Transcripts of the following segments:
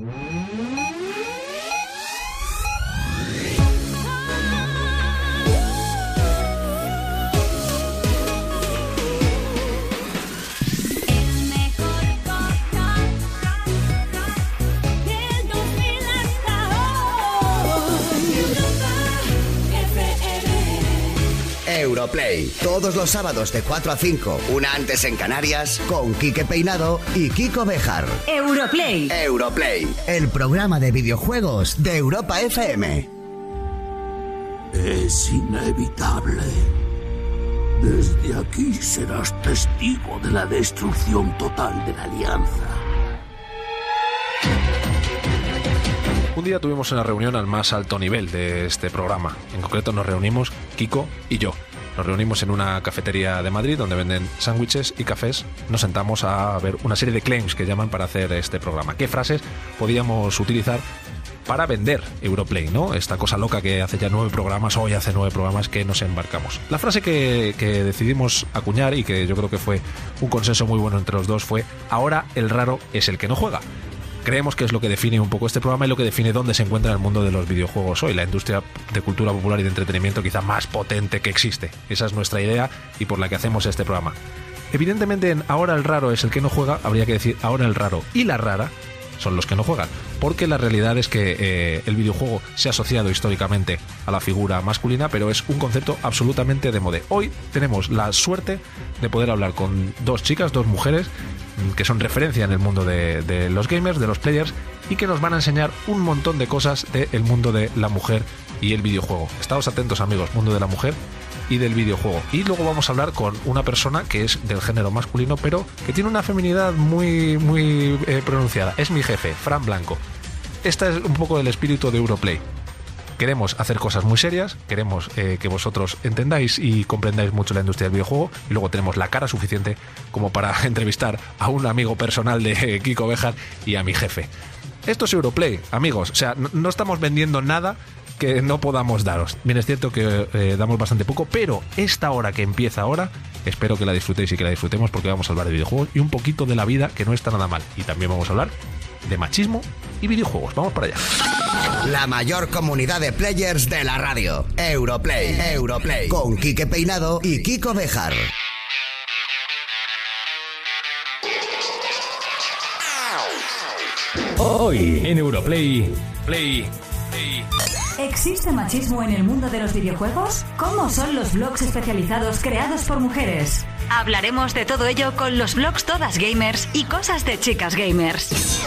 Mm-hmm. Europlay. Todos los sábados de 4 a 5, una antes en Canarias, con Quique Peinado y Kiko Bejar. Europlay. Europlay, el programa de videojuegos de Europa FM. Es inevitable. Desde aquí serás testigo de la destrucción total de la Alianza. Un día tuvimos una reunión al más alto nivel de este programa. En concreto nos reunimos Kiko y yo. Nos reunimos en una cafetería de Madrid donde venden sándwiches y cafés. Nos sentamos a ver una serie de claims que llaman para hacer este programa. ¿Qué frases podíamos utilizar para vender Europlay, ¿no? Esta cosa loca que hace ya nueve programas, hoy hace nueve programas que nos embarcamos. La frase que, que decidimos acuñar y que yo creo que fue un consenso muy bueno entre los dos fue, ahora el raro es el que no juega creemos que es lo que define un poco este programa y lo que define dónde se encuentra el mundo de los videojuegos hoy, la industria de cultura popular y de entretenimiento quizá más potente que existe. Esa es nuestra idea y por la que hacemos este programa. Evidentemente en ahora el raro es el que no juega, habría que decir ahora el raro y la rara son los que no juegan, porque la realidad es que eh, el videojuego se ha asociado históricamente a la figura masculina, pero es un concepto absolutamente de moda. Hoy tenemos la suerte de poder hablar con dos chicas, dos mujeres, mm, que son referencia en el mundo de, los gamers, de los players, y que nos van a enseñar un montón de cosas del mundo de la mujer y el videojuego. Estados atentos amigos, mundo de la mujer y del videojuego. Y luego vamos a hablar con una persona que es del género masculino, pero que tiene una feminidad muy, muy eh, pronunciada. Es mi jefe, Fran Blanco. Este es un poco el espíritu de Europlay. Queremos hacer cosas muy serias, queremos eh, que vosotros entendáis y comprendáis mucho la industria del videojuego y luego tenemos la cara suficiente como para entrevistar a un amigo personal de Kiko Bejar y a mi jefe. Esto es Europlay, amigos. O sea, no estamos vendiendo nada que no podamos daros. Bien, es cierto que eh, damos bastante poco, pero esta hora que empieza ahora, espero que la disfrutéis y que la disfrutemos porque vamos a hablar de videojuegos y un poquito de la vida que no está nada mal. Y también vamos a hablar de machismo y videojuegos. Vamos para allá. La mayor comunidad de players de la radio. Europlay. Europlay. Con Quique Peinado y Kiko Bejar. Hoy en Europlay. Play. ¿Existe machismo en el mundo de los videojuegos? ¿Cómo son los blogs especializados creados por mujeres? Hablaremos de todo ello con los blogs Todas Gamers y cosas de chicas gamers.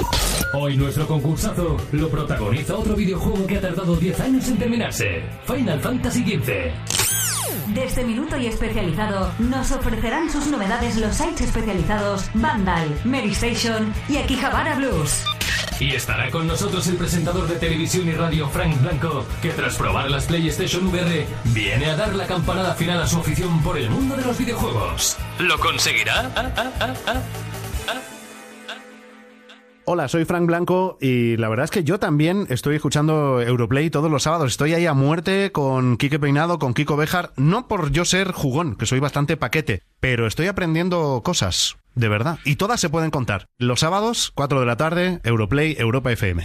Hoy nuestro concursazo lo protagoniza otro videojuego que ha tardado 10 años en terminarse. Final Fantasy XV. Desde Minuto y Especializado nos ofrecerán sus novedades los sites especializados Vandal, Mary Station y Akihabara Blues. Y estará con nosotros el presentador de televisión y radio Frank Blanco, que tras probar las PlayStation VR viene a dar la campanada final a su afición por el mundo de los videojuegos. ¿Lo conseguirá? Hola, soy Frank Blanco y la verdad es que yo también estoy escuchando Europlay todos los sábados. Estoy ahí a muerte con Quique Peinado, con Kiko Bejar, no por yo ser jugón, que soy bastante paquete, pero estoy aprendiendo cosas, de verdad. Y todas se pueden contar. Los sábados, 4 de la tarde, Europlay, Europa FM.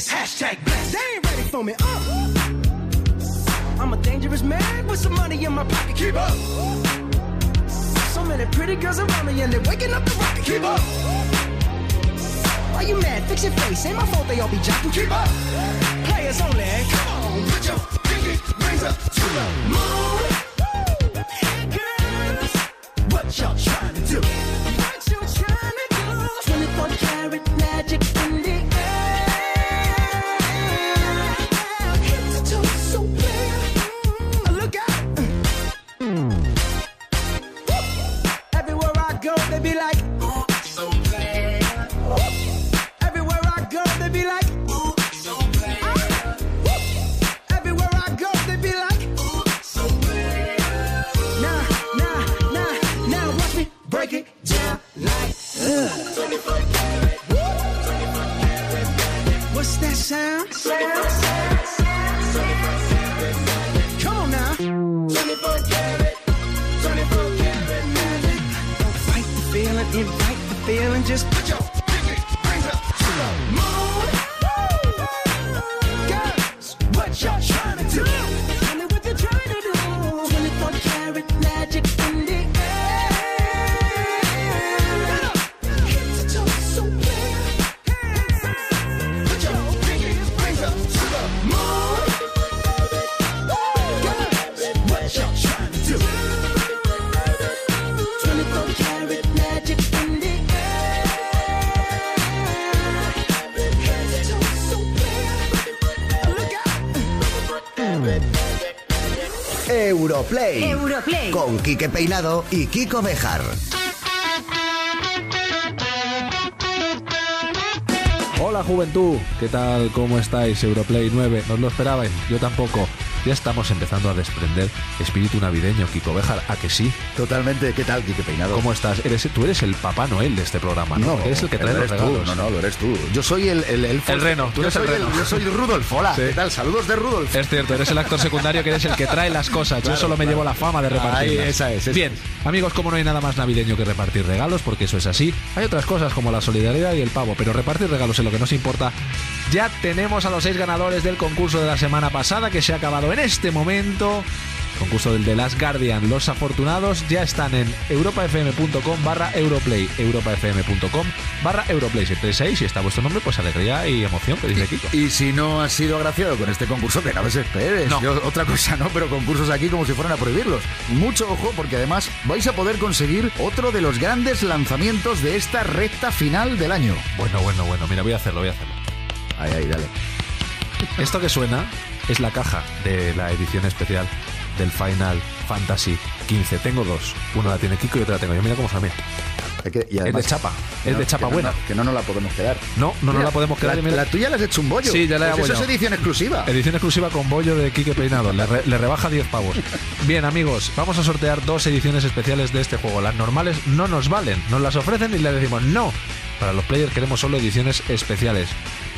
Jesus. Hashtag blessed. They ain't ready for me. Uh. I'm a dangerous man with some money in my pocket. Keep up. So many pretty girls around me, and they're waking up the rocket. Keep up. Why you mad? Fix your face. Ain't my fault they all be jocking. Keep up. Players only. Come on, put your pinky rings up to the moon. Europlay. Europlay. Con Quique Peinado y Kiko Bejar. Hola juventud, ¿qué tal? ¿Cómo estáis? Europlay 9, ¿no os lo esperabais? Yo tampoco. Ya estamos empezando a desprender espíritu navideño, Kiko Bejar, ¿a que sí? Totalmente. ¿Qué tal, Quique Peinado? ¿Cómo estás? Eres, tú eres el Papá Noel de este programa, ¿no? eres el que trae lo los eres tú. regalos. No, no, lo eres tú. Yo soy el... El, el, El reno, tú Yo eres el reno. yo soy Rudolf. Hola, Sí. ¿qué tal? Saludos de Rudolf. Es cierto, eres el actor secundario que eres el que trae las cosas. Yo Claro, solo me claro. llevo la fama de repartir. Esa es, esa Bien, amigos, como no hay nada más navideño que repartir regalos, porque eso es así, hay otras cosas como la solidaridad y el pavo, pero repartir regalos es lo que nos importa. Ya tenemos a los seis ganadores del concurso de la semana pasada que se ha acabado en este momento. Concurso del The Last Guardian. Los afortunados ya están en europafm.com barra Europlay. Europafm.com barra Europlay. Si estáis ahí, si está vuestro nombre, pues alegría y emoción, que dice Kiko. Y si no has sido agraciado con este concurso, que no desesperes. No. Yo, otra cosa no, pero concursos aquí como si fueran a prohibirlos. Mucho ojo, porque además vais a poder conseguir otro de los grandes lanzamientos de esta recta final del año. Bueno, bueno, bueno. Mira, voy a hacerlo, voy a hacerlo. Ahí, ahí, dale. Esto que suena es la caja de la edición especial del Final Fantasy XV. Tengo dos. Una la tiene Kiko y otra la tengo yo. Mira cómo suena. Que- y Es de chapa. Es no- de chapa que no- buena. que no nos la podemos quedar. No, no nos Mira, la podemos quedar. La, mira- tuya la has hecho un bollo. Sí, ya la he Pues eso es edición exclusiva. Edición exclusiva con bollo de Quique Peinado. Le, re- le rebaja 10 pavos. Bien, amigos, vamos a sortear dos ediciones especiales de este juego. Las normales no nos valen. Nos las ofrecen y le decimos no. Para los players queremos solo ediciones especiales.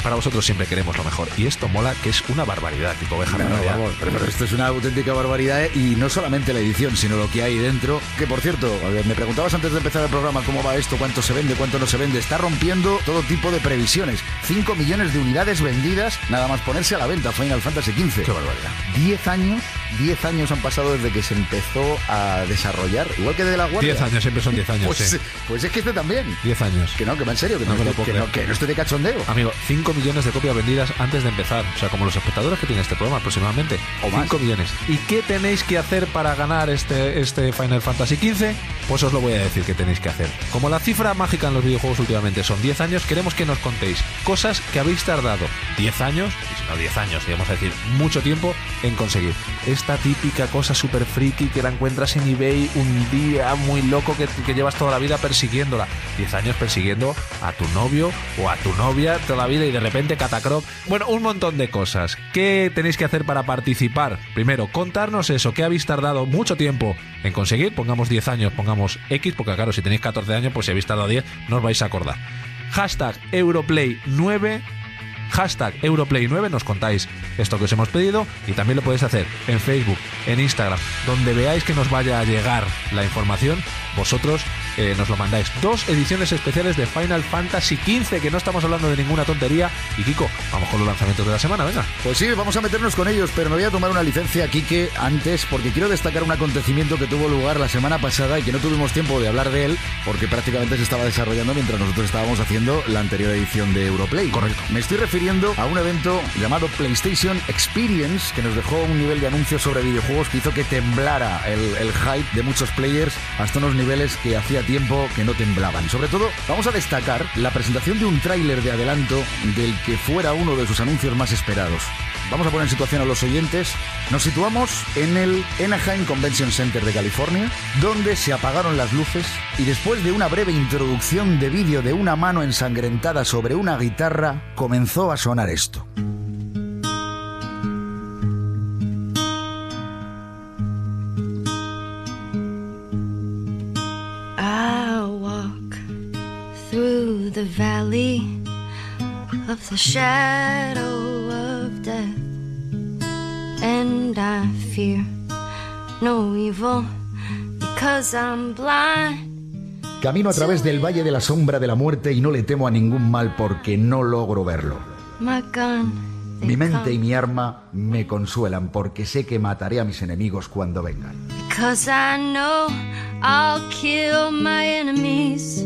Para vosotros siempre queremos lo mejor. Y esto mola, que es una barbaridad, Kiko Beja. No, de no, vamos, pero, pero esto es una auténtica barbaridad ¿eh? y no solamente la edición, sino lo que hay dentro. Que por cierto, a ver, me preguntabas antes de empezar el programa cómo va esto, cuánto se vende, cuánto no se vende. Está rompiendo todo tipo de previsiones. 5 millones de unidades vendidas, nada más ponerse a la venta Final Fantasy XV. Qué barbaridad. 10 años, 10 años han pasado desde que se empezó a desarrollar, igual que de la Guardia. 10 años, siempre son 10 años. Pues, sí. pues es que este también. 10 años. Que no, que va en serio, que No no, me lo que, puedo que creer. no, que no esté de cachondeo. Amigo, 5 millones de copias vendidas antes de empezar. O sea, como los espectadores que tiene este programa aproximadamente. O más. 5 millones. ¿Y qué tenéis que hacer para ganar este, este Final Fantasy XV? Pues os lo voy a decir que tenéis que hacer. Como la cifra mágica en los videojuegos últimamente son 10 años, queremos que nos contéis cosas que habéis tardado 10 años, y si no 10 años, digamos a decir, mucho tiempo en conseguir. Es esta típica cosa súper friki que la encuentras en eBay un día muy loco que, que llevas toda la vida persiguiéndola. 10 años persiguiendo a tu novio o a tu novia toda la vida y de repente catacroc. Bueno, un montón de cosas. ¿Qué tenéis que hacer para participar? Primero, contarnos eso, que habéis tardado mucho tiempo en conseguir. Pongamos 10 años, pongamos X, porque claro, si tenéis 14 años, pues si habéis tardado 10, no os vais a acordar. Hashtag Europlay9 hashtag Europlay9, nos contáis esto que os hemos pedido y también lo podéis hacer en Facebook, en Instagram, donde veáis que nos vaya a llegar la información, vosotros eh, nos lo mandáis. Dos ediciones especiales de Final Fantasy XV, que no estamos hablando de ninguna tontería. Y Kiko, vamos con los lanzamientos de la semana, venga. Pues sí, vamos a meternos con ellos, pero me voy a tomar una licencia, Kike, antes, porque quiero destacar un acontecimiento que tuvo lugar la semana pasada y que no tuvimos tiempo de hablar de él, porque prácticamente se estaba desarrollando mientras nosotros estábamos haciendo la anterior edición de Europlay. Correcto. Me estoy refiriendo a un evento llamado PlayStation Experience, que nos dejó un nivel de anuncios sobre videojuegos que hizo que temblara el, el hype de muchos players hasta unos niveles que hacía tiempo que no temblaban. Sobre todo, vamos a destacar la presentación de un tráiler de adelanto del que fuera uno de sus anuncios más esperados. Vamos a poner en situación a los oyentes. Nos situamos en el Anaheim Convention Center de California, donde se apagaron las luces y después de una breve introducción de vídeo de una mano ensangrentada sobre una guitarra, comenzó a sonar esto. The valley of the shadow and I fear no evil because I'm blind. Camino a través del valle de la sombra de la muerte y no le temo a ningún mal porque no logro verlo. Mi mente y mi arma me consuelan porque sé que mataré a mis enemigos cuando vengan. because I know I'll kill my enemies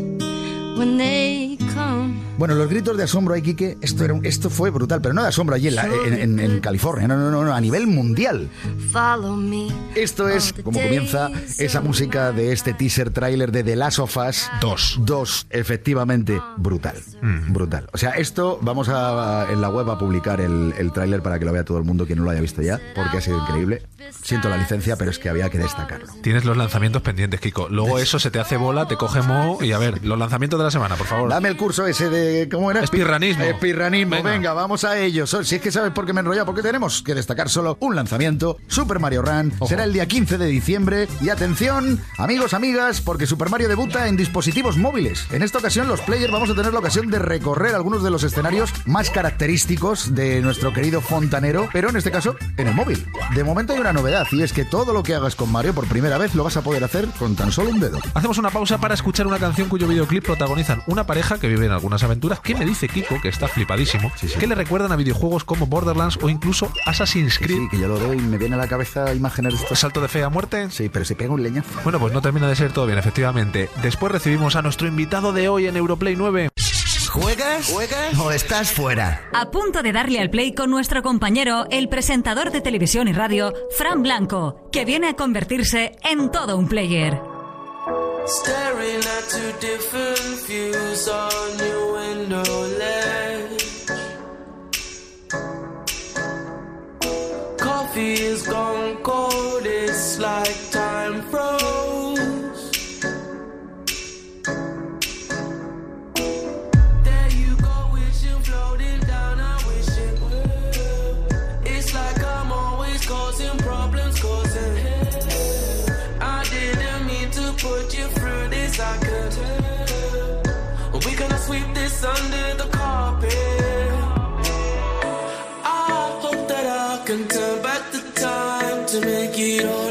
when they come. Bueno, los gritos de asombro ahí, Quique, esto, era un- esto fue brutal, pero no de asombro allí en, la- en- en- en California, no, no, no, no, a nivel mundial. Follow me. Esto es como comienza esa música de este teaser trailer de The Last of Us 2. 2, efectivamente, brutal. Brutal. O sea, esto vamos a en la web a publicar el, el tráiler para que lo vea todo el mundo quien no lo haya visto ya, porque ha sido increíble. Siento la licencia, pero es que había que destacarlo. Tienes los lanzamientos pendientes, Kiko. Luego eso se te hace bola, te coge mo y a ver, los lanzamientos de la semana, por favor. Dame el curso ese de. ¿Cómo era? Espirranismo. Espirranismo. Venga. Venga. vamos a ello. Si es que sabes por qué me he enrollado, porque tenemos que destacar solo un lanzamiento: Super Mario Run. Será el día 15 de diciembre. Y atención, amigos, amigas, porque Super Mario debuta en dispositivos móviles. En esta ocasión, los players vamos a tener la ocasión de recorrer algunos de los escenarios más característicos de nuestro querido fontanero, pero en este caso, en el móvil. De momento hay una novedad, y es que todo lo que hagas con Mario por primera vez lo vas a poder hacer con tan solo un dedo. Hacemos una pausa para escuchar una canción cuyo videoclip protagonizan una pareja que vive en algunas aventuras que me dice Kiko, que está flipadísimo, que le recuerdan a videojuegos como Borderlands o incluso Assassin's Creed. Sí, que yo lo veo y me viene a la cabeza imágenes de estos. Salto de fe a muerte. Sí, pero se pega un leñazo. Bueno, pues no termina de ser todo bien, efectivamente. Después recibimos a nuestro invitado de hoy en Europlay 9. ¿Juegas? ¿Juegas? ¿O estás fuera? A punto de darle al play con nuestro compañero, el presentador de televisión y radio, Fran Blanco, que viene a convertirse en todo un player. Staring two different views on your window ledge. Coffee is gone under the carpet. I hope that I can turn back the time to make it all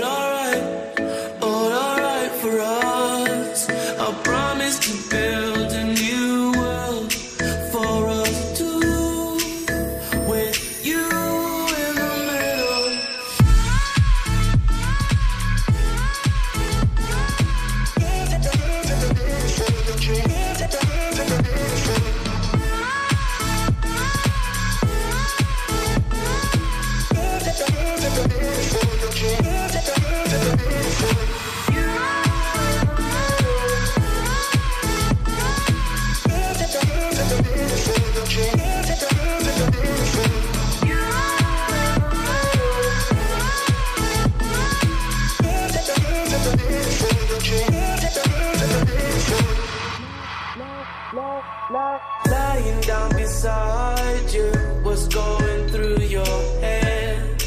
Lying down beside you, what's going through your head?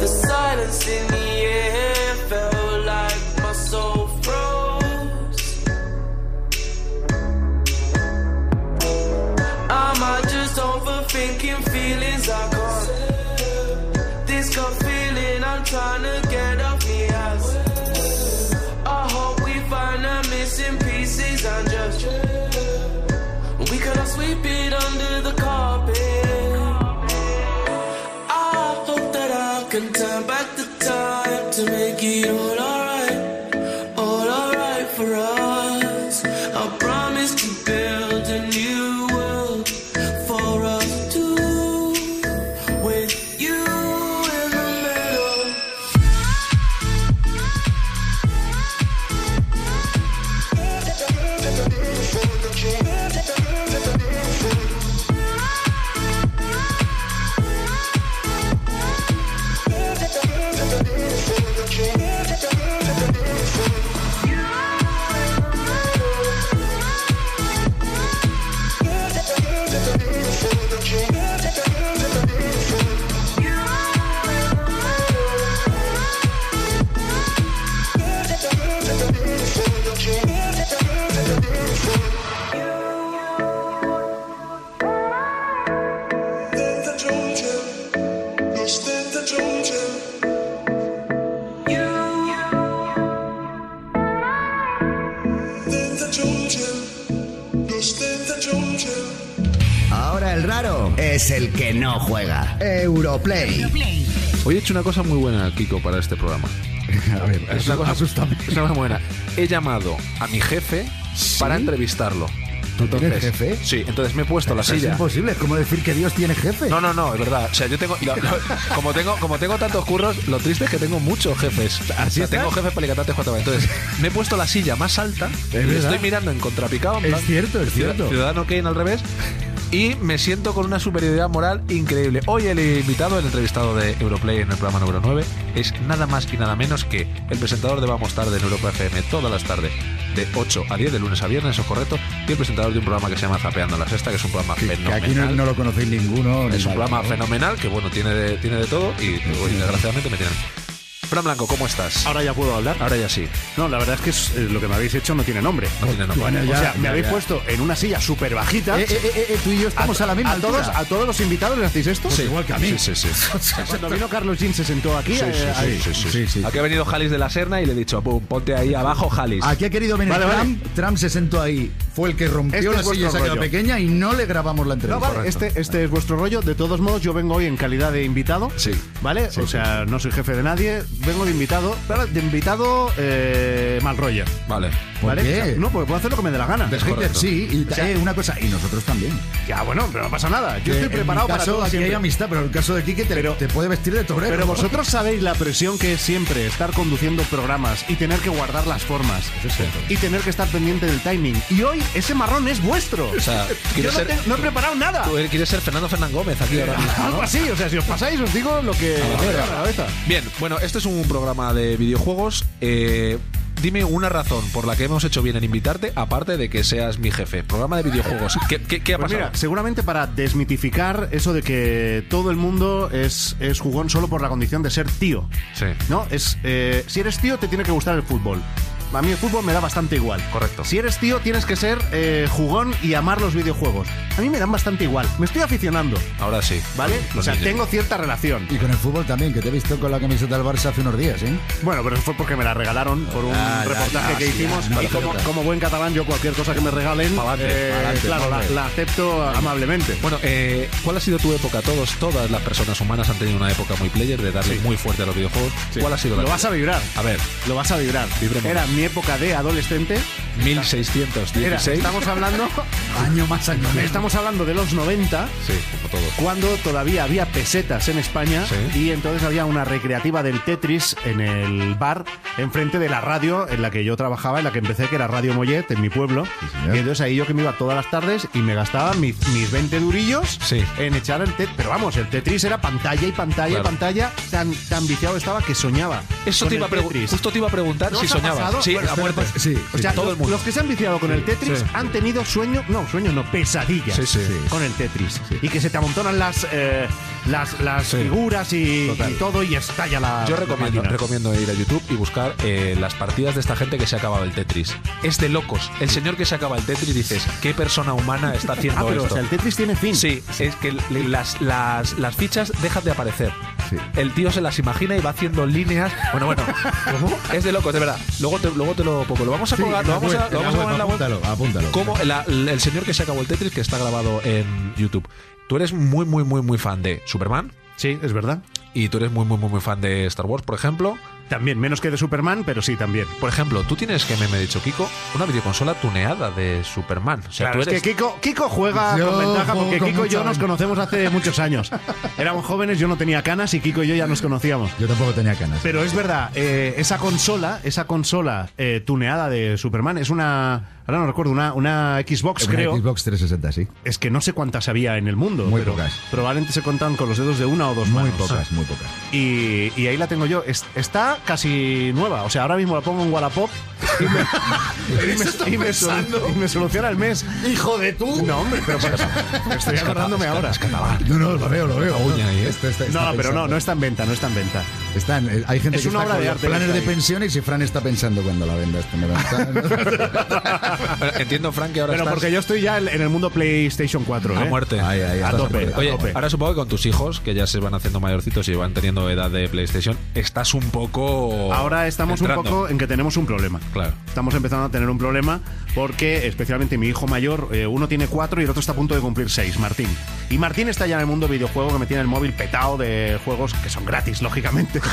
The silence in the air felt like my soul froze. Am I just overthinking feelings I can't? This gut feeling I'm trying to Ahora el raro es el que no juega. Europlay. Hoy he hecho una cosa muy buena, Kiko, para este programa. A ver, Es una cosa, es una cosa muy buena. He llamado a mi jefe para entrevistarlo. ¿Tú tienes jefe? Sí, entonces me he puesto la Eso Es silla. imposible, es como decir que Dios tiene jefe. No, no, no, es verdad. O sea, yo tengo. lo- lo- como tengo como tengo tantos curros, lo triste es que tengo muchos jefes. ¿Así O sea, tengo jefes para Alicantes cuatro Entonces, me he puesto la silla más alta. verdad. estoy mirando en contrapicado. en Es plan, cierto, es cierto. Ciudadano Kane al revés. Y me siento con una superioridad moral increíble. Hoy el invitado, el entrevistado de Europlay en el programa número 9, es nada más y nada menos que el presentador de Vamos Tarde en Europa FM todas las tardes, de 8 a 10, de lunes a viernes, eso es correcto, y el presentador de un programa que se llama Zapeando la Sexta, que es un programa Que, que fenomenal. aquí no, no lo conocéis ninguno. ni Es un nada, programa ¿no? fenomenal que, bueno, tiene de, tiene de todo y, hoy, desgraciadamente me tienen. Fran Blanco, ¿cómo estás? Ahora ya puedo hablar. Ahora ya sí. No, la verdad es que es- eh, lo que me habéis hecho no tiene nombre. No tiene nombre. Bueno, ya, o sea, me habéis ya. puesto en una silla súper bajita. Eh, eh, tú y yo estamos a, la misma a todos, a todos los invitados les hacéis esto. Pues igual que a mí. Sí, sí, sí. Cuando vino Carlos Jean se sentó aquí. Sí, sí, sí, sí, sí. Sí, sí. Aquí ha venido Jalis de la Serna y le he dicho, pum, ponte ahí abajo, Jalis. Aquí ha querido venir Vale, vale. Trump. Trump se sentó ahí. Fue el que rompió Este la silla esa que pequeña y no le grabamos la No, entrevista. vale, este, este es vuestro rollo. De todos modos, yo vengo hoy en calidad de invitado. Sí. ¿Vale? o sea, no soy jefe de nadie. Vengo de invitado. Pero de invitado eh, mal rollo. Vale. ¿Por ¿Vale? qué? O sea, no, porque puedo hacer lo que me dé la gana. Hater, sí. Y O sea- eh, una cosa, y nosotros también. Ya, bueno, pero no pasa nada. Yo estoy en preparado para todo aquí siempre. hay amistad, pero en el caso de Quique te, Pero- te puede vestir de torero. Pero vosotros sabéis la presión que es siempre estar conduciendo programas y tener que guardar las formas y tener que estar pendiente del timing. Y hoy ese marrón es vuestro. O sea, Yo no, ser, te- no he preparado nada. tú quieres ser Fernando Fernán Gómez aquí ahora. Algo así, o sea, si os pasáis os digo lo que a la cabeza. Bien, bueno, este es un programa de videojuegos. Eh, dime una razón por la que hemos hecho bien en invitarte, aparte de que seas mi jefe. Programa de videojuegos. ¿Qué, qué- qué ha Pues pasado? mira, seguramente para desmitificar eso de que todo el mundo es, es jugón solo por la condición de ser tío. Sí. ¿No? Es, eh, si eres tío, te tiene que gustar el fútbol. A mí el fútbol me da bastante igual. Correcto. Si eres tío, tienes que ser eh, jugón y amar los videojuegos. A mí me dan bastante igual. Me estoy aficionando, Ahora sí. ¿vale? Los o sea, niños. tengo cierta relación. Y con el fútbol también, que te he visto con la camiseta del Barça hace unos días, ¿eh? Bueno, pero eso fue porque me la regalaron por un Ah, reportaje ya, que sí, hicimos. ya, no, y como, como buen catalán, yo cualquier cosa que me regalen, Pa'lante, eh, pa'lante, claro, pa'lante. la acepto amablemente. Bueno, eh, ¿cuál ha sido tu época? Todos, todas las personas humanas han tenido una época muy player de darle muy fuerte a los videojuegos. ¿Cuál ha sido la Lo vas a vibrar. A ver, Lo vas a vibrar. Vibremos. Era mi época de adolescente. Era, 1616. estamos hablando, Año más año estamos hablando de los 90. Sí, como. Cuando todavía había pesetas en España Sí. y entonces había una recreativa del Tetris en el bar enfrente de la radio en la que yo trabajaba, en la que empecé, que era Radio Mollet, en mi pueblo. señor. y entonces ahí yo que me iba todas las tardes y me gastaba mis, mis 20 durillos Sí. en echar el Tetris. Pero vamos, el Tetris era pantalla y pantalla Claro. y pantalla. Tan, tan viciado estaba que soñaba. Eso te iba a. Justo te iba a preguntar ¿No si soñabas. Sí, Bueno, a muerte. Sí, O sea, todo los, el mundo. los que se han viciado con el Tetris han tenido sueño, no, sueño no, pesadillas Sí, sí. con el Tetris. Y que se te amontonan las, eh, las, las figuras y, todo y estalla la. Yo recomiendo, ir a YouTube y buscar eh, las partidas de esta gente que se ha acabado el Tetris. Es de locos. El señor que se acaba el Tetris dices, ¿qué persona humana está haciendo Ah, pero o esto? sea, el Tetris tiene fin. Sí, es que las, las, las fichas dejan de aparecer. El tío se las imagina y va haciendo líneas. Bueno, bueno. Es de locos, de verdad. Luego te, luego te lo pongo. Lo vamos a Sí, colgar, lo vamos a, lo vamos a poner en la web. apúntalo, apúntalo. Como la- el señor que se acabó el Tetris que está grabado en YouTube. Tú eres muy, muy, muy, muy fan de Superman. Sí, es verdad. Y tú eres muy, muy, muy, muy fan de Star Wars, por ejemplo. También, menos que de Superman, pero sí, también. Por ejemplo, tú tienes que me, me ha dicho Kiko una videoconsola tuneada de Superman. O sea, Claro, tú es eres. que Kiko, Kiko juega Yo con ventaja porque con Kiko y yo nos conocemos hace muchos años. Éramos jóvenes, yo no tenía canas y Kiko y yo ya nos conocíamos. Yo tampoco tenía canas. Pero es verdad, eh, esa consola, esa consola eh, tuneada de Superman es una, ahora no recuerdo, una, una Xbox Una creo. Xbox 360, sí. Es que no sé cuántas había en el mundo. Muy pero pocas. Probablemente se contaban con los dedos de una o dos Muy manos. pocas, muy pocas. Y, y ahí la tengo yo. Es- está casi nueva. O sea, ahora mismo la pongo en Wallapop y me, y me- y me solu- y me soluciona el mes. ¡Hijo de tú! No, hombre, pero pues, estoy acordándome ahora. No, no, lo veo, lo veo. uña ¿eh? Este- este- No, pero no, no está en venta, no está en venta. Están, eh, hay gente Es que una está obra con de arte planes de pensiones y Fran está pensando cuando la venda este Entiendo, Frank, que ahora Pero estás porque yo estoy ya en en el mundo PlayStation 4. a ¿eh? muerte. A estás tope, muerte. a Oye, tope. ahora supongo que con tus hijos, que ya se van haciendo mayorcitos y van teniendo edad de PlayStation, estás un poco. Ahora estamos entrando. un poco en que tenemos un problema. Claro. Estamos empezando a tener un problema porque, especialmente mi hijo mayor, eh, uno tiene cuatro y el otro está a punto de cumplir seis, Martín. Y Martín está ya en el mundo videojuego que me tiene el móvil petado de juegos que son gratis, lógicamente.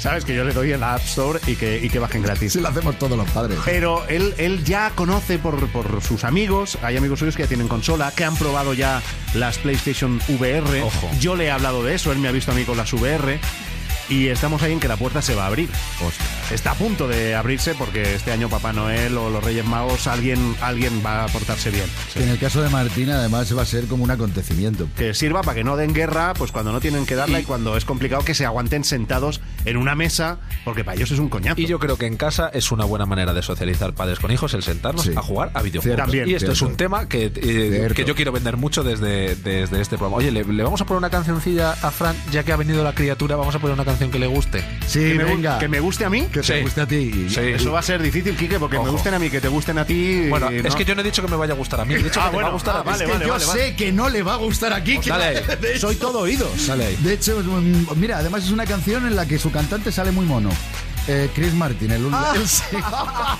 Sabes que yo le doy en la App Store y que, y que bajen gratis. Sí, lo hacemos todos los padres. Pero él, él ya conoce por, por sus amigos, hay amigos suyos que ya tienen consola, que han probado ya las PlayStation VR. Ojo. Yo le he hablado de eso, él me ha visto a mí con las VR. Y estamos ahí en que la puerta se va a abrir. Está a punto de abrirse porque este año Papá Noel o los Reyes Magos, alguien, alguien va a portarse bien. En el caso de Martín, además, va a ser como un acontecimiento. Que sirva para que no den guerra, pues cuando no tienen que darla y, cuando es complicado que se aguanten sentados en una mesa, porque para ellos es un coñazo. Y yo creo que en casa es una buena manera de socializar padres con hijos el sentarnos Sí. a jugar a videojuegos. También, y esto es un tema que, eh, que yo quiero vender mucho desde, desde este programa. Oye, ¿le, le vamos a poner una cancioncilla a Fran, ya que ha venido la criatura, vamos a poner una canción que le guste. Sí, que, me, gu- venga. que me guste a mí. Que te Sí. guste a ti. Sí. Eso va a ser difícil, Quique, porque me gusten a mí, que te gusten a ti. Bueno, es que yo no he dicho que me vaya a gustar a mí, he dicho Ah, que te va a bueno, gustar ah, a mí. vale, Es que vale, yo vale, sé vale. que no le va a gustar aquí. que- Dale. de, Soy todo oídos. Ahí. de hecho, mira, además es una canción en la que su cantante sale muy mono. Eh, Chris Martin, el, el- sí.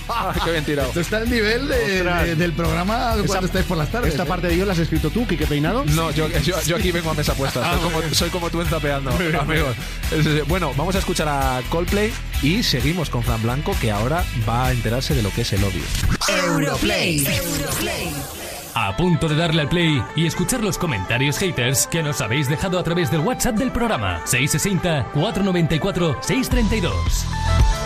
Ay, qué bien tirado. Esto está al nivel de- Ostras. de- del programa Esa- cuando estáis por las tardes. Esta ¿eh? parte de yo la has escrito tú, Quique Peinado. No, yo, yo, yo aquí vengo a mesa puesta. Ah, Soy como, soy como tú en Zapeando, amigos. Bueno, vamos a escuchar a Coldplay y seguimos con Fran Blanco, que ahora va a enterarse de lo que es el odio. Europlay a punto de darle al play y escuchar los comentarios haters que nos habéis dejado a través del WhatsApp del programa 660 494 632.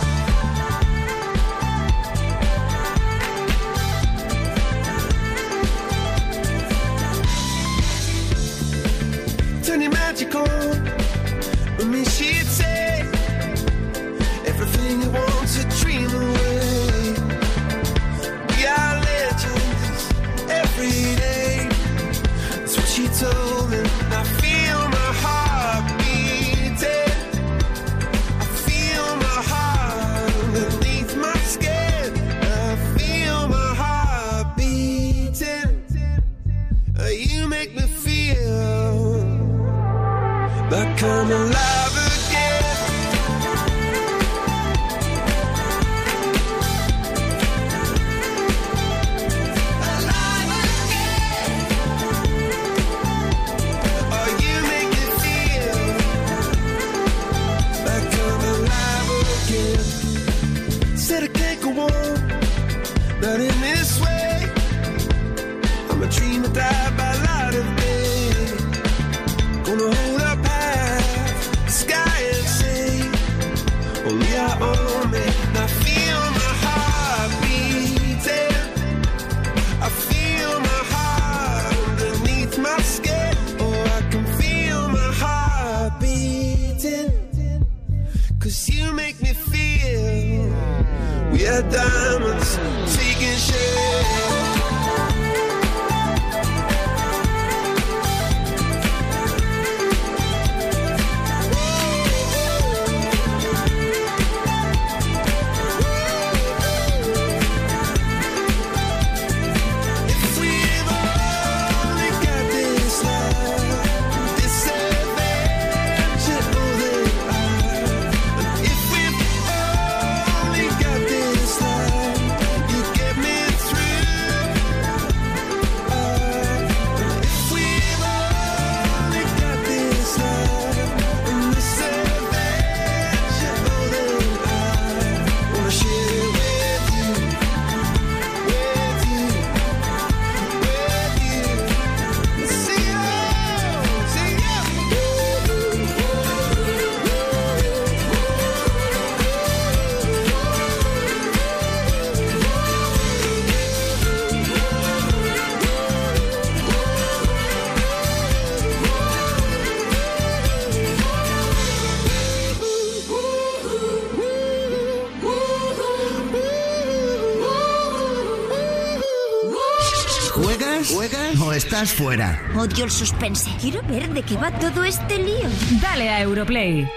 ¿Juegas? ¿Juegas? ¿O estás fuera? Odio el suspense. Quiero ver de qué va todo este lío. Dale a Europlay.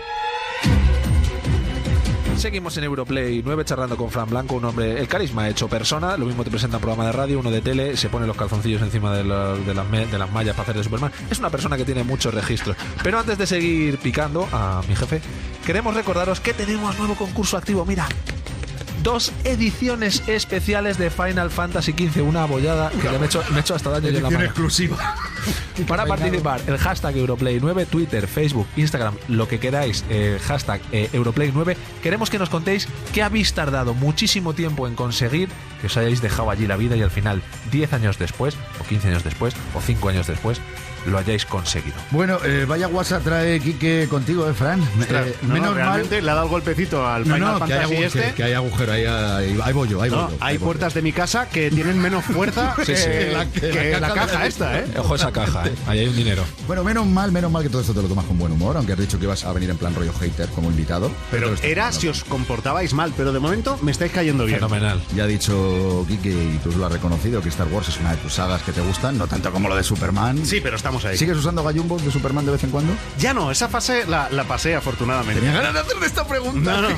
Seguimos en Europlay 9 charlando con Fran Blanco, un hombre, el carisma hecho persona, lo mismo te presenta un programa de radio, uno de tele, se pone los calzoncillos encima de, la- de las, me- de las mallas para hacer de Superman. Es una persona que tiene muchos registros. Pero antes de seguir picando a mi jefe, queremos recordaros que tenemos nuevo concurso activo. Mira, dos ediciones especiales de Final Fantasy XV, una abollada que le me he hecho, me he hecho hasta daño yo en la mano. exclusiva. Para participar, el hashtag Europlay9, Twitter, Facebook, Instagram, lo que queráis, eh, hashtag eh, Europlay9. Queremos que nos contéis qué habéis tardado muchísimo tiempo en conseguir, que os hayáis dejado allí la vida y al final, 10 años después, o 15 años después, o 5 años después, lo hayáis conseguido. Bueno, eh, vaya WhatsApp trae Quique contigo, ¿eh, Fran? Ostras, Eh, no, no, menos mal. le ha dado el golpecito al No, Final no, que hay, Fantasy agujero, este. que hay agujero, ahí, ahí, ahí voy yo, ahí No, voy yo. hay voy puertas de mi casa que tienen menos fuerza Sí, que, la, Que que la la caja caja de- esta, ¿eh? Ojo esa caja, ahí hay un dinero. Bueno, menos mal, menos mal que todo esto te lo tomas con buen humor, aunque has dicho que ibas a venir en plan rollo hater como invitado. Pero era si os comportabais mal, pero de momento me estáis cayendo bien. Fenomenal. Ya ha dicho Quique, y tú lo has reconocido, que Star Wars es una de tus sagas que te gustan, no tanto como lo de Superman. Sí, pero estamos ahí. ¿Sigues usando gallumbos de Superman de vez en cuando? Ya no, esa fase la, la pasé afortunadamente. Tenía ganas de hacerle esta pregunta. No, no.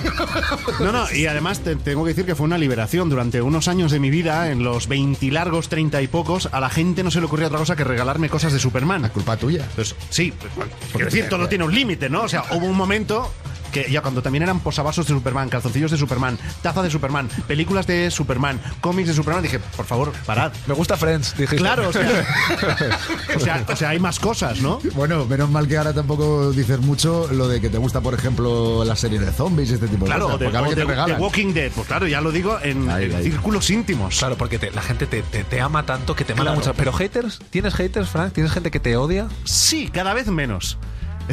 No, no, y además te- tengo que decir que fue una liberación. Durante unos años de mi vida, en los 20 largos, 30 y pocos, a la gente no se le ocurría otra cosa que regalarme cosas de Superman. Culpa tuya. Pues sí, pues, bueno, quiero decir, todo tiene un límite, ¿no? O sea, hubo un momento que ya cuando también eran posavasos de Superman, calzoncillos de Superman, taza de Superman, películas de Superman, cómics de Superman, dije, por favor, parad. Me gusta Friends, dijiste. Claro, o sea, o sea, o sea, hay más cosas, ¿no? Bueno, menos mal que ahora tampoco dices mucho lo de que te gusta, por ejemplo, la serie de zombies y este tipo de Claro, cosas. de, porque a ver o qué te de-. Walking Dead, pues claro, ya lo digo en, Ahí, en ahí. círculos íntimos. Claro, porque te- la gente te, te- te ama tanto que te manda Claro. mucho. Pero haters, ¿tienes haters, Frank? ¿Tienes gente que te odia? Sí, cada vez menos.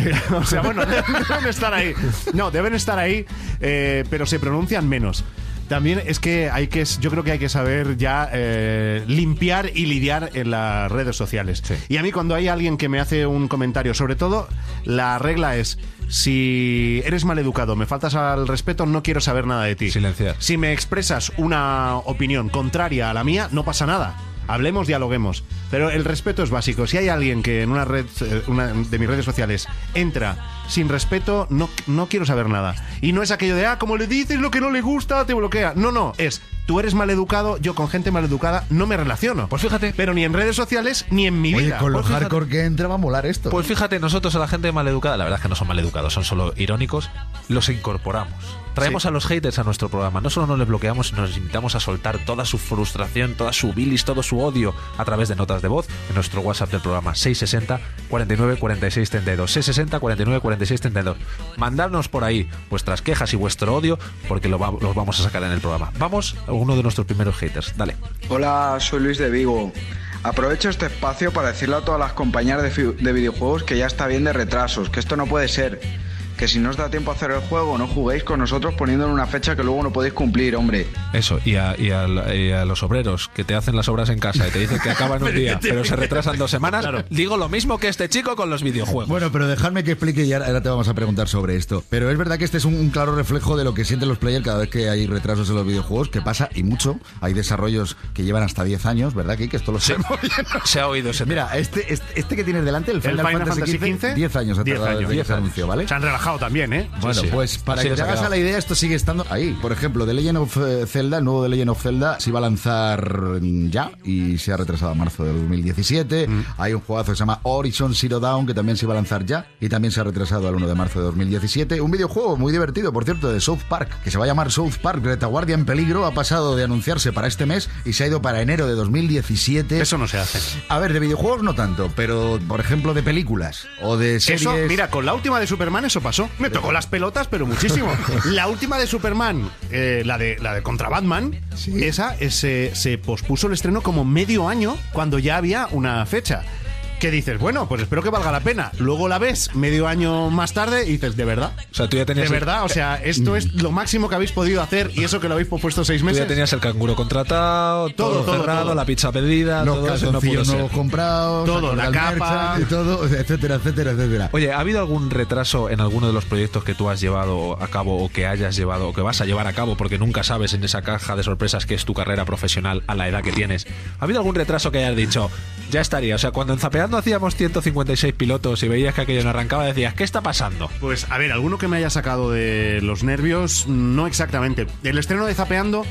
o sea, bueno, deben estar ahí. No, deben estar ahí, eh, pero se pronuncian menos. También es que hay que, yo creo que hay que saber ya eh, limpiar y lidiar en las redes sociales. Y a mí cuando hay alguien que me hace un comentario, sobre todo la regla es si eres maleducado, me faltas al respeto, no quiero saber nada de ti. Silenciar. Si me expresas una opinión contraria a la mía, no pasa nada. Hablemos, dialoguemos. Pero el respeto es básico. Si hay alguien que en una red, eh, una de mis redes sociales, entra sin respeto, no, no quiero saber nada. Y no es aquello de, ah, como le dices lo que no le gusta, te bloquea. No, no, es, tú eres maleducado, yo con gente maleducada no me relaciono. Pues fíjate. Pero ni en redes sociales ni en mi Oye, vida. con lo Pues fíjate. hardcore que entra va a molar esto. Pues fíjate, nosotros a la gente maleducada, la verdad es que no son maleducados, son solo irónicos, los incorporamos. Traemos Sí. a los haters a nuestro programa. No solo nos les bloqueamos, sino nos invitamos a soltar toda su frustración, toda su bilis, todo su odio a través de notas de voz en nuestro WhatsApp del programa 660 49 46 32. 660 49 46 32. Mandadnos por ahí vuestras quejas y vuestro odio porque lo va- los vamos a sacar en el programa. Vamos a uno de nuestros primeros haters. Dale. Hola, soy Luis de Vigo. Aprovecho este espacio para decirle a todas las compañías de, de videojuegos que ya está bien de retrasos, que esto no puede ser. Que si no os da tiempo a hacer el juego, no juguéis con nosotros poniéndole una fecha que luego no podéis cumplir, hombre. Eso, y a, y al- y a los obreros que te hacen las obras en casa y te dicen que acaban un día, que pero se que- retrasan dos semanas, Claro. digo lo mismo que este chico con los videojuegos. Bueno, pero dejadme que explique y ahora ahora te vamos a preguntar sobre esto. Pero es verdad que este es un, un claro reflejo de lo que sienten los players cada vez que hay retrasos en los videojuegos, que pasa y mucho. Hay desarrollos que llevan hasta 10 años, ¿verdad, Que Esto lo sabemos bien. Se ha oído ese Mira, este, este, este que tienes delante, el El Final, Final Fantasy Fantasy XV, XV, 10 años ha 10 tardado años, desde que 10 se años. anunció, ¿vale? Se han relajado también, ¿eh? Bueno, sí. pues para Así que te ha hagas a la idea, esto sigue estando ahí. Por ejemplo, The Legend of eh, Zelda, el nuevo The Legend of Zelda, se iba a lanzar ya y se ha retrasado a marzo de 2017. Mm. Hay un juegazo que se llama Horizon Zero Dawn que también se iba a lanzar ya y también se ha retrasado al 1 de marzo de 2017. Un videojuego muy divertido, por cierto, de South Park, que se va a llamar South Park Retaguardia en Peligro, ha pasado de anunciarse para este mes y se ha ido para enero de 2017. Eso no se hace. A ver, de videojuegos no tanto, pero por ejemplo de películas o de series. Eso, mira, con la última de Superman eso pasó. Me tocó las pelotas, pero muchísimo. la última de Superman, eh, la de la de contra Batman, esa eh, se, se pospuso el estreno como medio año cuando ya había una fecha. Que dices, bueno, pues espero que valga la pena. Luego la ves medio año más tarde y dices, ¿de verdad? O sea, tú ya tenías De el- verdad, o sea, esto es lo máximo que habéis podido hacer y eso que lo habéis puesto seis Tú meses. ya tenías el canguro contratado, todo, cerrado, todo. la pizza pedida, los todo eso no pudo calzoncillos ser. nuevos comprados, Todo, la capa. y todo, etcétera, etcétera, etcétera. Oye, ¿ha habido algún retraso en alguno de los proyectos que tú has llevado a cabo o que hayas llevado o que vas a llevar a cabo porque nunca sabes en esa caja de sorpresas que es tu carrera profesional a la edad que tienes? ¿Ha habido algún retraso que hayas dicho, ya estaría? O sea, cuando en Zapeando hacíamos 156 pilotos y veías que aquello no arrancaba, decías, ¿qué está pasando? Pues a ver, alguno que me haya sacado de los nervios, no exactamente. El estreno de Zapeando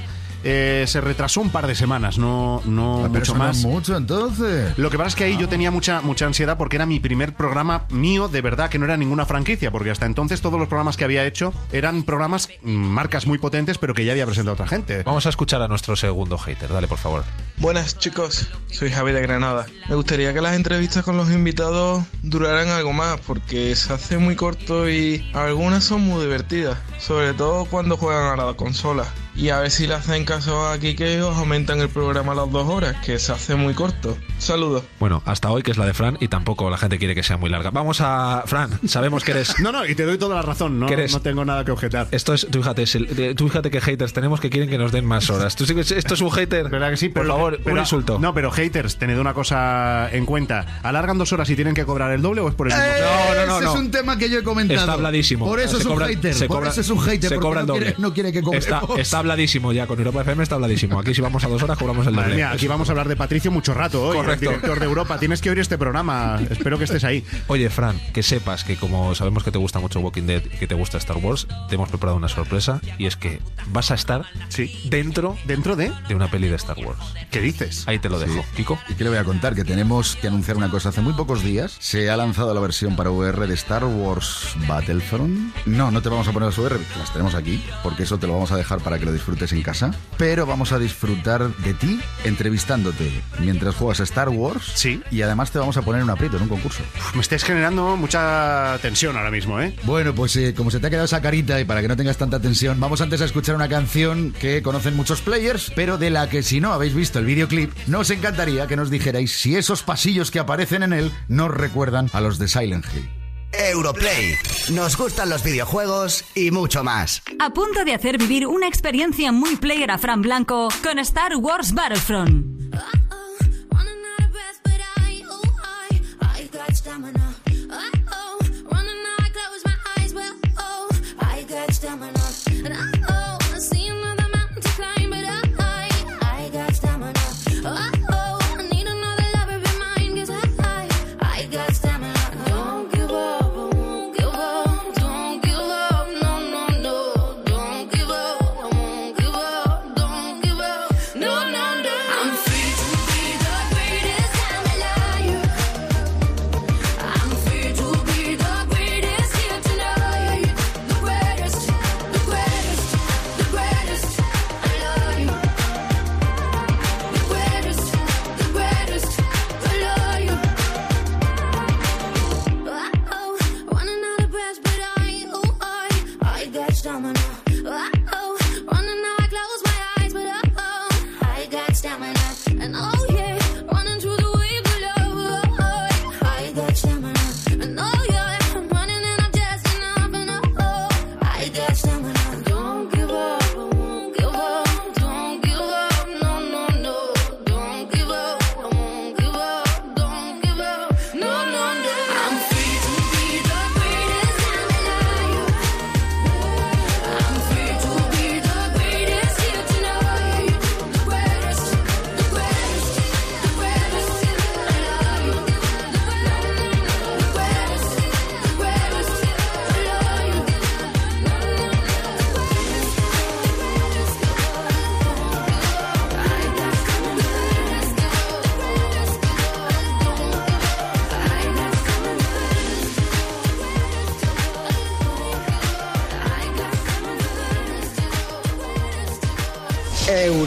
eh, se retrasó un par de semanas, no, no Ah, mucho más. mucho entonces. Lo que pasa es que ahí yo tenía mucha, mucha ansiedad porque era mi primer programa mío, de verdad, que no era ninguna franquicia, porque hasta entonces todos los programas que había hecho eran programas, mm, marcas muy potentes, pero que ya había presentado otra gente. Vamos a escuchar a nuestro segundo hater, dale por favor. Buenas chicos, soy Javi de Granada. Me gustaría que las entrevistas con los invitados duraran algo más porque se hace muy corto y algunas son muy divertidas, sobre todo cuando juegan a la consola. Y a ver si le hacen caso que os aumentan el programa a las dos horas, que se hace muy corto. Saludos. Bueno, hasta hoy que es la de Fran y tampoco la gente quiere que sea muy larga. Vamos a Fran, sabemos que eres No, no, y te doy toda la razón, no, no tengo nada que objetar. Esto es, tú fíjate, es el- de- tú fíjate que haters tenemos que quieren que nos den más horas. ¿Tú sí que- esto es un hater? ¿Verdad que sí? Por Pero- favor, pero- un insulto. No, pero haters, tened una cosa en cuenta. ¿Alargan dos horas y tienen que cobrar el doble o es por el mismo? Eh, No, no, no, ese no. es un tema que yo he comentado. Está habladísimo. Por eso Se es un cobra- hater. se por cobra- eso es un hater. Se cobra el no doble. quiere, no quiere que cobremos. Está, está habladísimo ya. Con Europa FM está habladísimo. Aquí si vamos a dos horas cobramos el Madre doble. mía, aquí vamos a hablar de Patricio mucho rato hoy, Correcto. director de Europa. Tienes que oír este programa. Espero que estés ahí. Oye, Fran, que sepas que como sabemos que te gusta mucho Walking Dead y que te gusta Star Wars, te hemos preparado una sorpresa y es que vas a estar dentro, ¿Dentro de? de una peli de Star Wars. ¿Qué dices? Ahí te lo dejo. Kiko. ¿Y qué le voy a contar? Que tenemos que anunciar una cosa. Hace muy pocos días se ha lanzado la versión para VR de Star Wars Battlefront. No, no te vamos a poner las VR, las tenemos aquí, porque eso te lo vamos a dejar para que lo disfrutes en casa. Pero vamos a disfrutar de ti entrevistándote mientras juegas a Star Wars. Sí. Y además te vamos a poner en un aprieto, en un concurso. Me estáis generando mucha tensión ahora mismo, ¿eh? Bueno, pues eh, como se te ha quedado esa carita y para que no tengas tanta tensión, vamos antes a escuchar una canción que conocen muchos players, pero de la que si no habéis visto el videoclip, nos encantaría que nos dijerais si esos pasillos que aparecen en él nos recuerdan a los de Silent Hill. Europlay. Nos gustan los videojuegos y mucho más. A punto de hacer vivir una experiencia muy player a Fran Blanco con Star Wars Battlefront.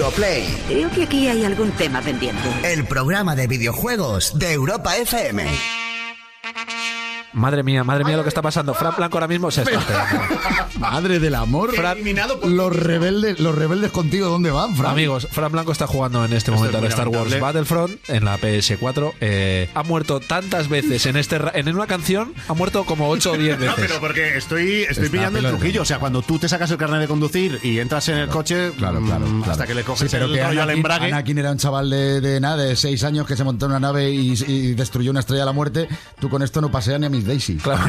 Europlay, Creo que aquí hay algún tema pendiente. el programa de videojuegos de Europa FM. Madre mía, madre mía lo que está pasando. Fran Blanco ahora mismo se está esperando. Madre del amor. Los rebeldes, los rebeldes contigo, ¿dónde van, Fran? Amigos, Fran Blanco está jugando en este momento es al muy Star Wars lamentable. Battlefront en la PS4. Eh, ha muerto tantas veces en este ra- en una canción, ha muerto como 8 o 10 No, veces. pero porque estoy, estoy Está pillando el pelón. truquillo. O sea, cuando tú te sacas el carnet de conducir y entras en el coche, Claro, claro, mm, claro. hasta que le Sí, coges pero el que rollo al Anakin, embrague. Anakin era un chaval de, de nada, de 6 años que se montó en una nave y, y destruyó una estrella de la muerte. Tú con esto no paseas ni a Miss Daisy. Claro,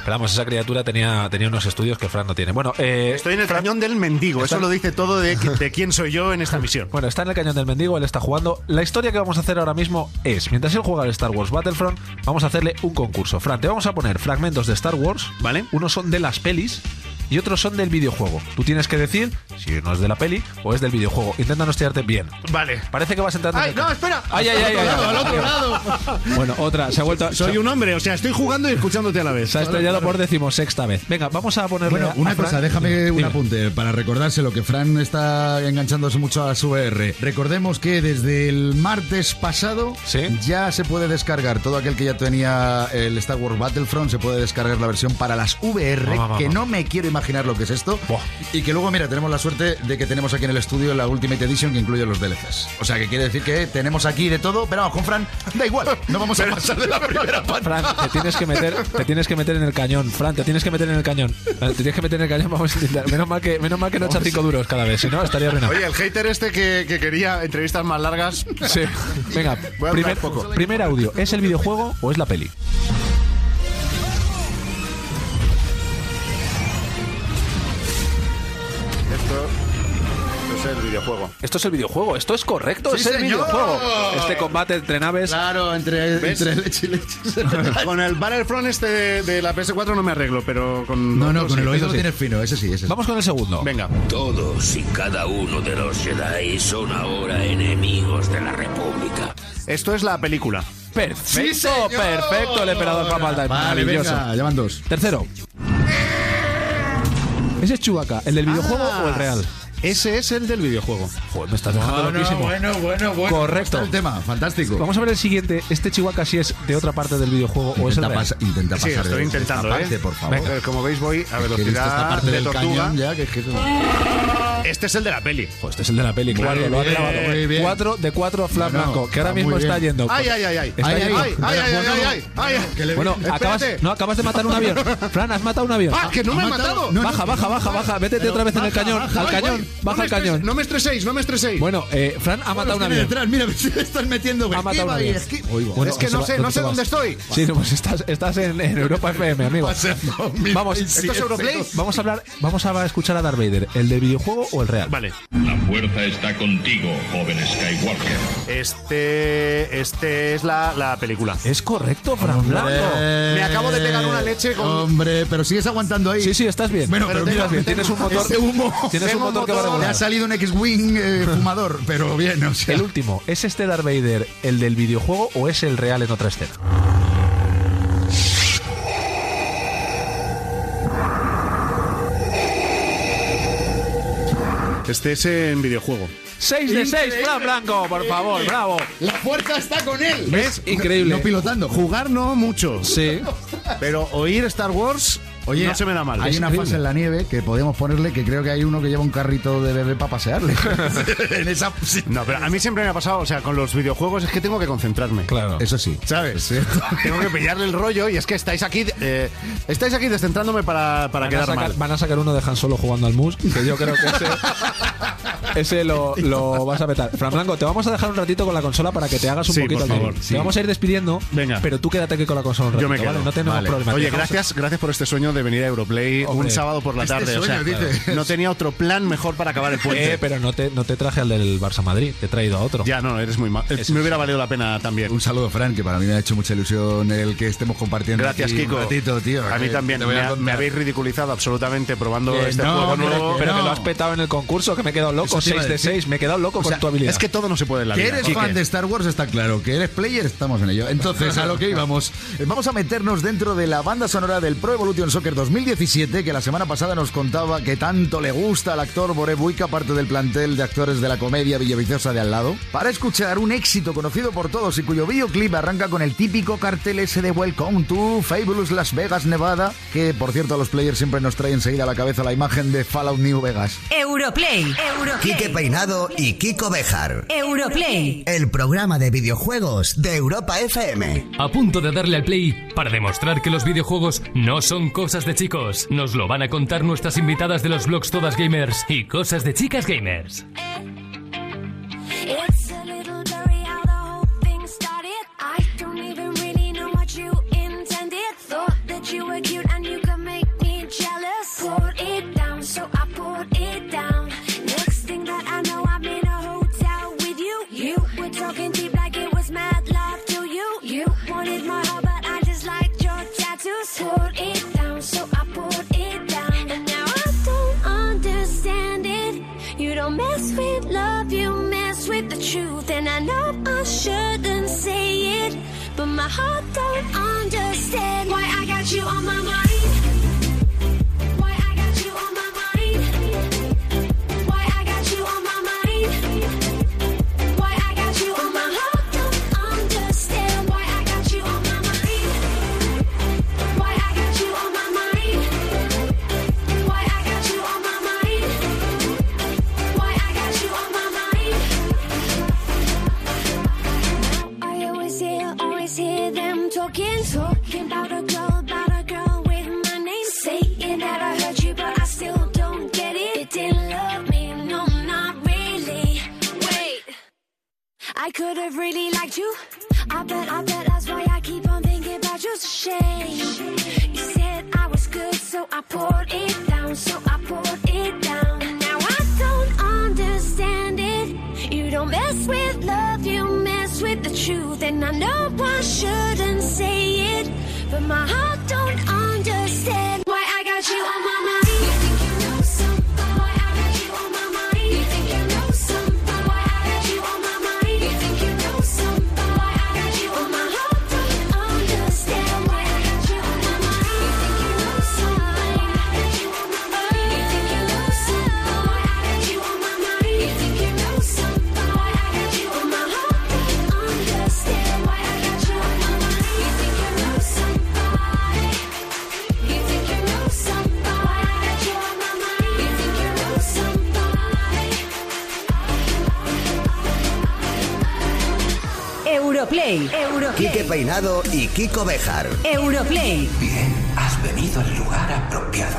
pero vamos, esa criatura tenía, tenía unos estudios que Fran no tiene. Bueno, eh, Estoy en el cañón del mendigo. Está- Eso lo dice todo de, de quién soy yo en esta misión. Bueno, está en el cañón del mendigo, él está jugando. La historia que vamos a hacer ahora mismo es, mientras él juega al Star Wars Battlefront, vamos a hacerle un concurso. Fran, te vamos a poner fragmentos de Star Wars, ¿Vale? Unos son de las pelis y otros son del videojuego. Tú tienes que decir si no es de la peli o es del videojuego. Intenta no estrellarte bien. Vale. Parece que vas entrando. en ¡Ay, el no, espera! ¡Ay, ay, ay! ay, ay. Al otro lado. Bueno, otra, se ha vuelto. Soy un hombre, o sea, estoy jugando y escuchándote a la vez. Se ha estrellado por decimosexta vez. Venga, vamos a ponerle. Bueno, una a Fran- cosa, déjame un Dime. apunte para recordárselo que Fran está enganchándose mucho a su VR. Recordemos que desde el martes pasado Sí. ya se puede descargar todo aquel que ya tenía el Star Wars Battlefront, se puede descargar la versión para las VR, Vamos, vamos. que no me quiero imaginar lo que es esto. Buah. Y que luego, mira, tenemos la suerte de que tenemos aquí en el estudio la Ultimate Edition que incluye los DLCs. O sea, que quiere decir que tenemos aquí de todo, pero vamos, con Fran, da igual, no vamos a pasar de la primera parte. Fran, te tienes que meter, te tienes que meter en el cañón. Fran, te tienes que meter en el cañón. Te tienes que meter en el cañón. Vamos a intentar. Menos mal que, menos mal que no echa cinco duros cada vez. Si no, estaría arruinado. Oye, el hater este que, que quería entrevistas más largas. Sí. Venga, Voy a primer, hablar poco. primer audio. ¿Es el videojuego o es la peli? El videojuego. Esto es el videojuego. Esto es correcto. Sí, es el señor. videojuego. Este combate entre naves. Claro, entre, entre leche y leche. Con el Battlefront este de, de la PS4 no me arreglo, pero con. No, no, con sí, el oído lo sí. tienes fino, ese sí, ese sí. Vamos con el segundo. Venga. Todos y cada uno de los Jedi son ahora enemigos de la República. Esto es la película. Perfecto, perfecto. El emperador Palpatine. Vale, Maravilloso. venga, ya van dos. Tercero. ¿Ese es Chewbacca, el del videojuego Ah, o el real? Ese es el del videojuego. Joder, me estás dejando loquísimo. bueno, bueno. Correcto. Está el tema, fantástico. Vamos a ver el siguiente. ¿Este Chihuahua si es de otra parte del videojuego o es el Intenta, real? intenta Sí, pasar estoy de intentando, esta ¿eh? parte, por favor. Venga, como veis, voy a velocidad esta parte de del tortuga. cañón ya, que es que... Este es el de la peli. Este es el de la peli, claro, lo ha grabado. muy bien. Cuatro de cuatro a Bueno, Blanco, que ahora mismo está yendo. Ay, ay, ay, ay. Está Ay, ay, ay, ay, ay, ay, ay, ay. Bueno, acabas, no, acabas de matar un avión. Fran, has matado un avión. Ah, que no me he ¿Ha matado? baja, baja, baja, baja. Vétete otra vez en el cañón. al cañón. Baja No me estres- cañón. No me estreséis, no me estreséis. Bueno, eh, Fran ha matado un Tiene avión. detrás, mira, te estás metiendo, güey. Ha matado un avión. esquiva. Bueno, es que no va- sé, ¿dónde no sé dónde estoy. Sí, no, pues estás, estás en, en Europa FM, amigo. Vamos, ¿esto es Europlay? Vamos a hablar, vamos a escuchar a Darth Vader, el del videojuego o el real. Vale. La fuerza está contigo, joven Skywalker. Este, este es la, la película. Es correcto, Fran Blanco. Me acabo de pegar una leche con- Hombre, pero sigues aguantando ahí. Sí, sí, estás bien. Bueno, pero Pero mira, bien, tienes un motor. ese humo. Tienes un motor que Le ha salido un X-Wing eh, fumador, pero bien, o sea. El último, ¿es este Darth Vader el del videojuego o es el real en otra escena? Este es en videojuego. 6 de 6, Fran Blanco, por favor, bravo. La fuerza está con él. ¿Ves? Increíble. No pilotando. Jugar no mucho, Sí. pero oír Star Wars Oye, no se me da mal. Hay una increíble. fase en la nieve que podemos ponerle que creo que hay uno que lleva un carrito de bebé para pasearle. en esa No, pero a mí siempre me ha pasado, o sea, con los videojuegos es que tengo que concentrarme. Claro. Eso sí. ¿Sabes? tengo que pillarle el rollo y es que estáis aquí, eh, estáis aquí descentrándome para, para Van a, quedar sacar, mal. van a sacar uno de Han Solo jugando al mus, que yo creo que ese, ese lo, lo vas a petar. Fran Blanco, te vamos a dejar un ratito con la consola para que te hagas un Sí, poquito por favor, sí. Te vamos a ir despidiendo, Venga. pero tú quédate aquí con la consola un ratito, Yo me quedo. ¿vale? No tenemos Vale. problema. Oye, gracias, gracias por este sueño de venir a Europlay Hombre, un sábado por la este tarde. o sueño, sea, dice. no tenía otro plan mejor para acabar el puente. Eh, pero no te, no te traje al del Barça Madrid, te he traído a otro. Ya, no, eres muy mal. Eso Me hubiera valido la pena también. Un saludo, Fran, que para mí me ha hecho mucha ilusión el que estemos compartiendo. Gracias, aquí Kiko. Un ratito, tío. A mí que también. Me, a me habéis ridiculizado absolutamente probando Que este no, juego nuevo. Pero que no. lo has petado en el concurso, que me he quedado loco. Eso te iba 6 a de decir. 6, me he quedado loco O con tu habilidad. Es que todo no se puede en la Que vida. eres Quique. fan de Star Wars está claro, que eres player estamos en ello. Entonces, a lo que íbamos, eh, vamos a meternos dentro de la banda sonora del Pro Evolution Soccer 2017, que la semana pasada nos contaba que tanto le gusta al actor Boré Buica, parte del plantel de actores de la comedia Villaviciosa de al lado, para escuchar un éxito conocido por todos y cuyo videoclip arranca con el típico cartel ese de Welcome to Fabulous Las Vegas, Nevada, que por cierto a los players siempre nos trae enseguida a la cabeza la imagen de Fallout New Vegas. Europlay. Europlay. Quique Peinado y Kiko Bejar. Europlay. El programa de videojuegos de Europa FM. A punto de darle al play para demostrar que los videojuegos no son cosas de chicos. Nos lo van a contar nuestras invitadas de los blogs Todas Gamers y Cosas de Chicas Gamers. Shouldn't say it, but my heart don't understand why I got you on my mind. Peinado y Kiko Bejar. Europlay. Bien, has venido al lugar apropiado.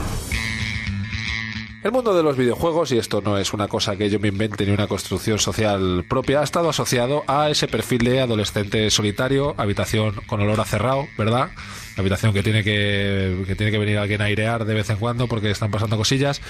El mundo de los videojuegos, y esto no es una cosa que yo me invente ni una construcción social propia, ha estado asociado a ese perfil de adolescente solitario, habitación con olor a cerrado, ¿verdad? Habitación que tiene que, que tiene que venir alguien a airear de vez en cuando porque están pasando cosillas.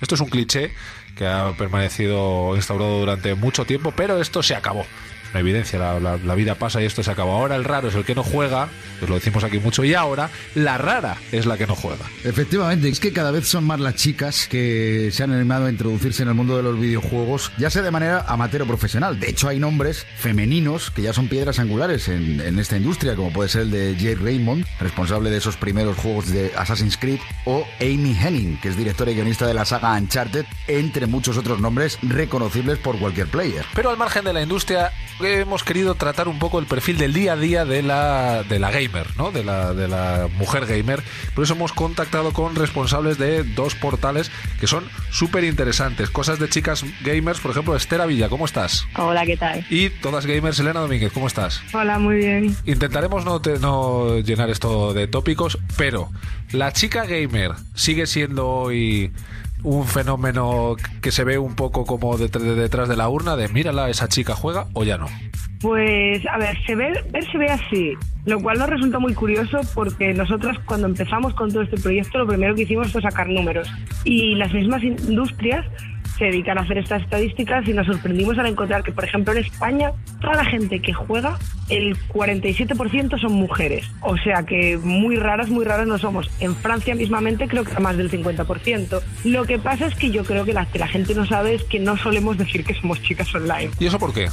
Esto es un cliché que ha permanecido instaurado durante mucho tiempo, pero esto se acabó. Una evidencia, la, la- la vida pasa y esto se acabó. Ahora el raro es el que no juega, os lo decimos aquí mucho, y ahora la rara es la que no juega. Efectivamente, es que cada vez son más las chicas que se han animado a introducirse en el mundo de los videojuegos, ya sea de manera amateur o profesional. De hecho, hay nombres femeninos que ya son piedras angulares en, en esta industria, como puede ser el de Jay Raymond, responsable de esos primeros juegos de Assassin's Creed, o Amy Henning, que es directora y guionista de la saga Uncharted, entre muchos otros nombres reconocibles por cualquier player. Pero al margen de la industria, hemos querido tratar un poco el perfil del día a día de la, de la gamer, ¿no? De la, de la mujer gamer. Por eso hemos contactado con responsables de dos portales que son súper interesantes. Cosas de chicas gamers, por ejemplo, Esther Villa, ¿cómo estás? Hola, ¿qué tal? Y todas gamers, Elena Domínguez, ¿cómo estás? Hola, muy bien. Intentaremos no, te- no llenar esto de tópicos, pero la chica gamer sigue siendo hoy un fenómeno que se ve un poco como de detrás de la urna de mírala, esa chica juega o ya no. Pues, a ver, se ve, ver se ve así, lo cual nos resulta muy curioso porque nosotros cuando empezamos con todo este proyecto lo primero que hicimos fue sacar números y las mismas industrias se dedican a hacer estas estadísticas y nos sorprendimos al encontrar que, por ejemplo, en España, toda la gente que juega, el 47% son mujeres. O sea que muy raras, muy raras no somos. En Francia mismamente creo que más del 50%. Lo que pasa es que yo creo que la, que la gente no sabe es que no solemos decir que somos chicas online. ¿Y eso por qué?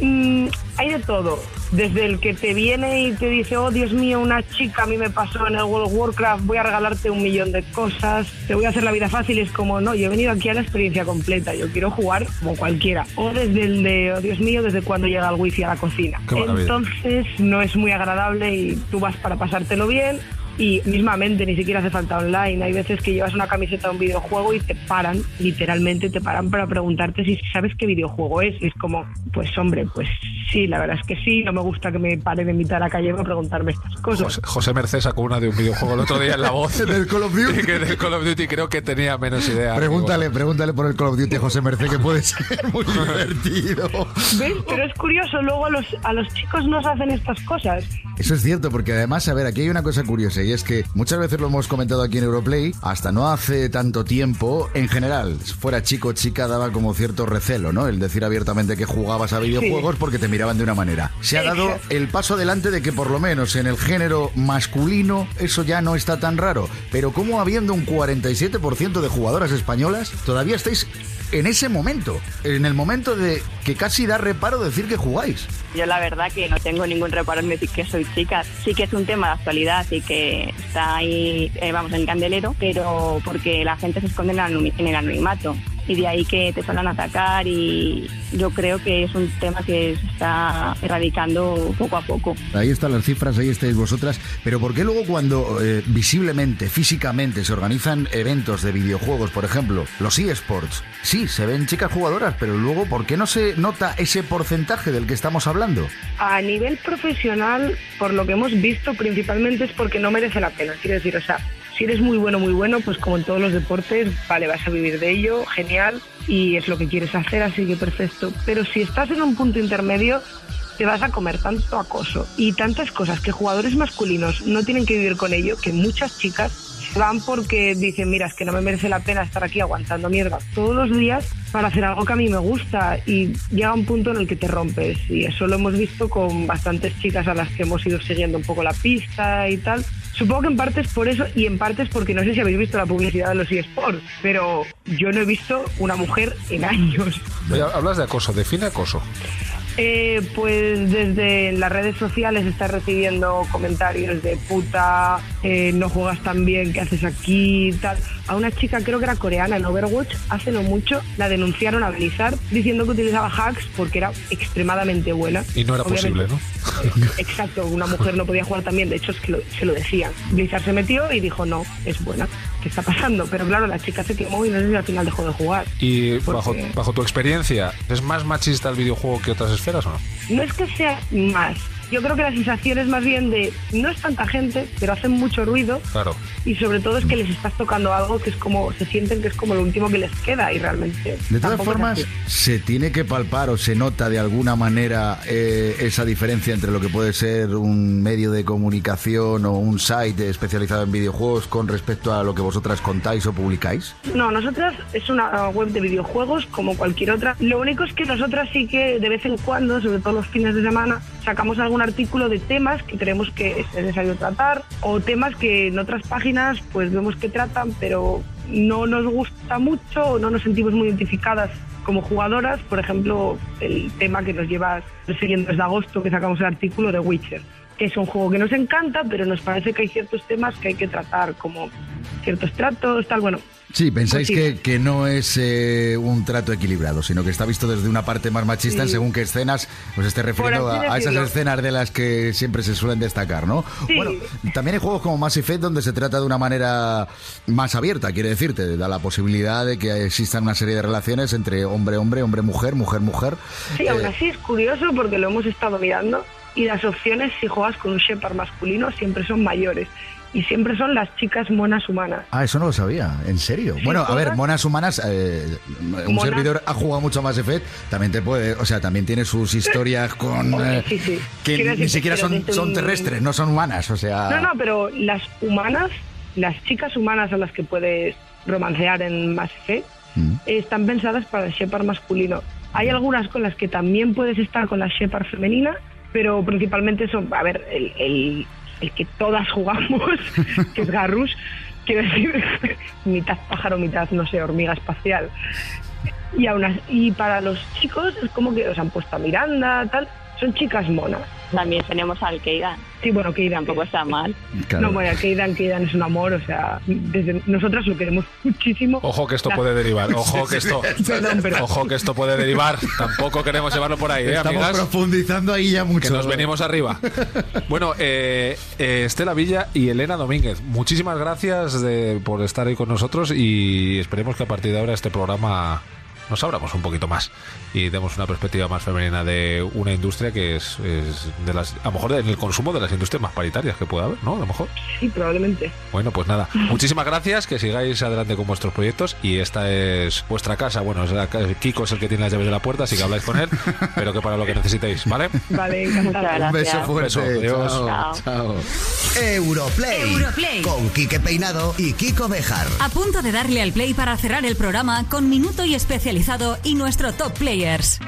Mm, hay de todo. Desde el que te viene y te dice, oh Dios mío, una chica a mí me pasó en el World of Warcraft, voy a regalarte un millón de cosas, te voy a hacer la vida fácil. Es como, no, yo he venido aquí a la experiencia completa, yo quiero jugar como cualquiera. O desde el de, oh Dios mío, desde cuando llega el wifi a la cocina. Entonces no es muy agradable y tú vas para pasártelo bien. Y mismamente ni siquiera hace falta online. Hay veces que llevas una camiseta de un videojuego y te paran, literalmente te paran para preguntarte si sabes qué videojuego es. Y es como, pues hombre, pues sí, la verdad es que sí. No me gusta que me paren en mitad de la calle para preguntarme estas cosas. José, José Merced sacó una de un videojuego el otro día en la voz. Del Call of Duty. Que del Call of Duty creo que tenía menos idea. Pregúntale, pregúntale por el Call of Duty a José Merced que puede ser muy divertido. ¿Ves? Pero es curioso, luego a los, a los chicos nos hacen estas cosas. Eso es cierto, porque además, a ver, aquí hay una cosa curiosa y es que muchas veces lo hemos comentado aquí en Europlay, hasta no hace tanto tiempo, en general, fuera chico o chica, daba como cierto recelo, ¿no? El decir abiertamente que jugabas a videojuegos porque te miraban de una manera. Se ha dado el paso adelante de que por lo menos en el género masculino eso ya no está tan raro, pero como habiendo un 47% de jugadoras españolas, todavía estáis en ese momento, en el momento de que casi da reparo decir que jugáis. Yo la verdad que no tengo ningún reparo en decir que soy chica. Sí que es un tema de actualidad y que está ahí, eh, vamos, en candelero, pero porque la gente se esconde el en el anonimato. Y de ahí que te suelen atacar y yo creo que es un tema que se está erradicando poco a poco. Ahí están las cifras, ahí estáis vosotras. Pero ¿por qué luego cuando eh, visiblemente, físicamente se organizan eventos de videojuegos, por ejemplo, los eSports, sí, se ven chicas jugadoras, pero luego ¿por qué no se nota ese porcentaje del que estamos hablando? A nivel profesional, por lo que hemos visto, principalmente es porque no merece la pena. Quiero decir, o sea, si eres muy bueno, muy bueno, pues como en todos los deportes, vale, vas a vivir de ello, genial, y es lo que quieres hacer, así que perfecto. Pero si estás en un punto intermedio, te vas a comer tanto acoso y tantas cosas que jugadores masculinos no tienen que vivir con ello, que muchas chicas van porque dicen, mira, es que no me merece la pena estar aquí aguantando mierda todos los días para hacer algo que a mí me gusta y llega un punto en el que te rompes y eso lo hemos visto con bastantes chicas a las que hemos ido siguiendo un poco la pista y tal. Supongo que en parte es por eso y en parte es porque no sé si habéis visto la publicidad de los eSports, pero yo no he visto una mujer en años. Hablas de acoso, define acoso. Eh, pues desde las redes sociales está recibiendo comentarios de puta, eh, no juegas tan bien, ¿qué haces aquí? Tal. A una chica, creo que era coreana en Overwatch, hace no mucho, la denunciaron a Blizzard diciendo que utilizaba hacks porque era extremadamente buena. Y no era Obviamente- posible, ¿no? Exacto, una mujer no podía jugar también, de hecho es que lo- se lo decían. Blizzard se metió y dijo, no, es buena, ¿qué está pasando? Pero claro, la chica se quemó y no sé si al final dejó de jugar. Y Porque- bajo, bajo tu experiencia, ¿es más machista el videojuego que otras esferas o no? No es que sea más. Yo creo que la sensación es más bien de no es tanta gente, pero hacen mucho ruido Claro. y sobre todo es que les estás tocando algo que es como se sienten que es como lo último que les queda y realmente. De todas formas, se tiene que palpar o se nota de alguna manera eh, esa diferencia entre lo que puede ser un medio de comunicación o un site especializado en videojuegos con respecto a lo que vosotras contáis o publicáis. No, nosotras es una web de videojuegos como cualquier otra. Lo único es que nosotras sí que de vez en cuando, sobre todo los fines de semana, sacamos algún artículo de temas que creemos que es necesario tratar o temas que en otras páginas pues vemos que tratan, pero no nos gusta mucho o no nos sentimos muy identificadas como jugadoras. Por ejemplo, el tema que nos lleva siguiendo desde agosto que sacamos el artículo de Witcher que es un juego que nos encanta, pero nos parece que hay ciertos temas que hay que tratar, como ciertos tratos, tal. Bueno, Sí, pensáis Pues sí. que, que no es eh, un trato equilibrado, sino que está visto desde una parte más machista en según qué escenas os esté refiriendo a, a esas escenas de las que siempre se suelen destacar, ¿no? Sí. Bueno, también hay juegos como Mass Effect donde se trata de una manera más abierta, quiere decirte, da la posibilidad de que existan una serie de relaciones entre hombre-hombre, hombre-mujer, mujer-mujer. Sí, aún Eh, así es curioso porque lo hemos estado mirando y las opciones si juegas con un Shepard masculino siempre son mayores y siempre son las chicas monas humanas. Ah, eso no lo sabía, en serio. Sí, bueno, a ver, monas humanas, eh, un Monas. servidor ha jugado mucho más Effect, también te puede, o sea, también tiene sus historias con eh, sí, sí. que Quiero ni siquiera son, son terrestres, no son humanas, o sea. No, no, pero las humanas, las chicas humanas a las que puedes romancear en Mass Effect, Mm. están pensadas para el Shepard masculino. Hay algunas con las que también puedes estar con la Shepard femenina, pero principalmente son, a ver, el, el, el que todas jugamos, que es Garrus, quiero decir, mitad pájaro, mitad, no sé, hormiga espacial. Y, aún así- y para los chicos es como que os han puesto a Miranda, tal, son chicas monas. También tenemos al Keidan. Sí, bueno, Keidan. Tampoco está mal. No, bueno, Keidan, Keidan es un amor, o sea, desde nosotras lo queremos muchísimo. Ojo que esto La- puede derivar, ojo que esto, Perdón, pero- ojo que esto puede derivar. Tampoco queremos llevarlo por ahí, ¿eh, Estamos amigas? profundizando ahí ya mucho. Que nos venimos arriba. Bueno, eh, eh, Estela Villa y Elena Domínguez, muchísimas gracias de- por estar ahí con nosotros y esperemos que a partir de ahora este programa nos abramos un poquito más y demos una perspectiva más femenina de una industria que es, es de las, a lo mejor en el consumo de las industrias más paritarias que pueda haber, ¿no? A lo mejor. Sí, probablemente. Bueno, pues nada, muchísimas gracias, que sigáis adelante con vuestros proyectos y esta es vuestra casa. Bueno, es la Kiko es el que tiene las llaves de la puerta, así que habláis con él, pero que para lo que necesitéis, ¿vale? Vale, encantada. Un beso fuerte. Beso, adiós. Chao, chao. Europlay, Europlay. con Quique Peinado y Kiko Bejar. A punto de darle al play para cerrar el programa con minuto y y nuestro top players.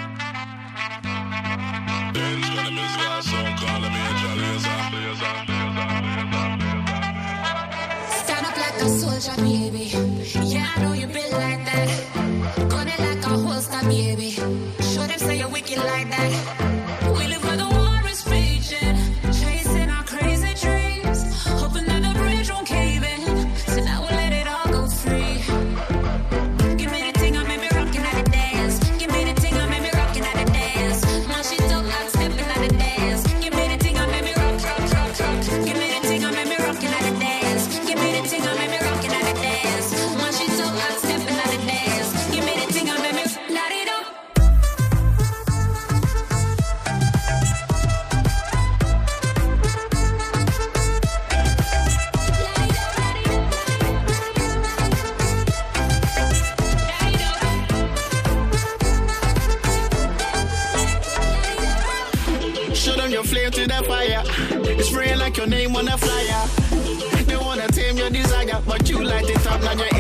This top, now you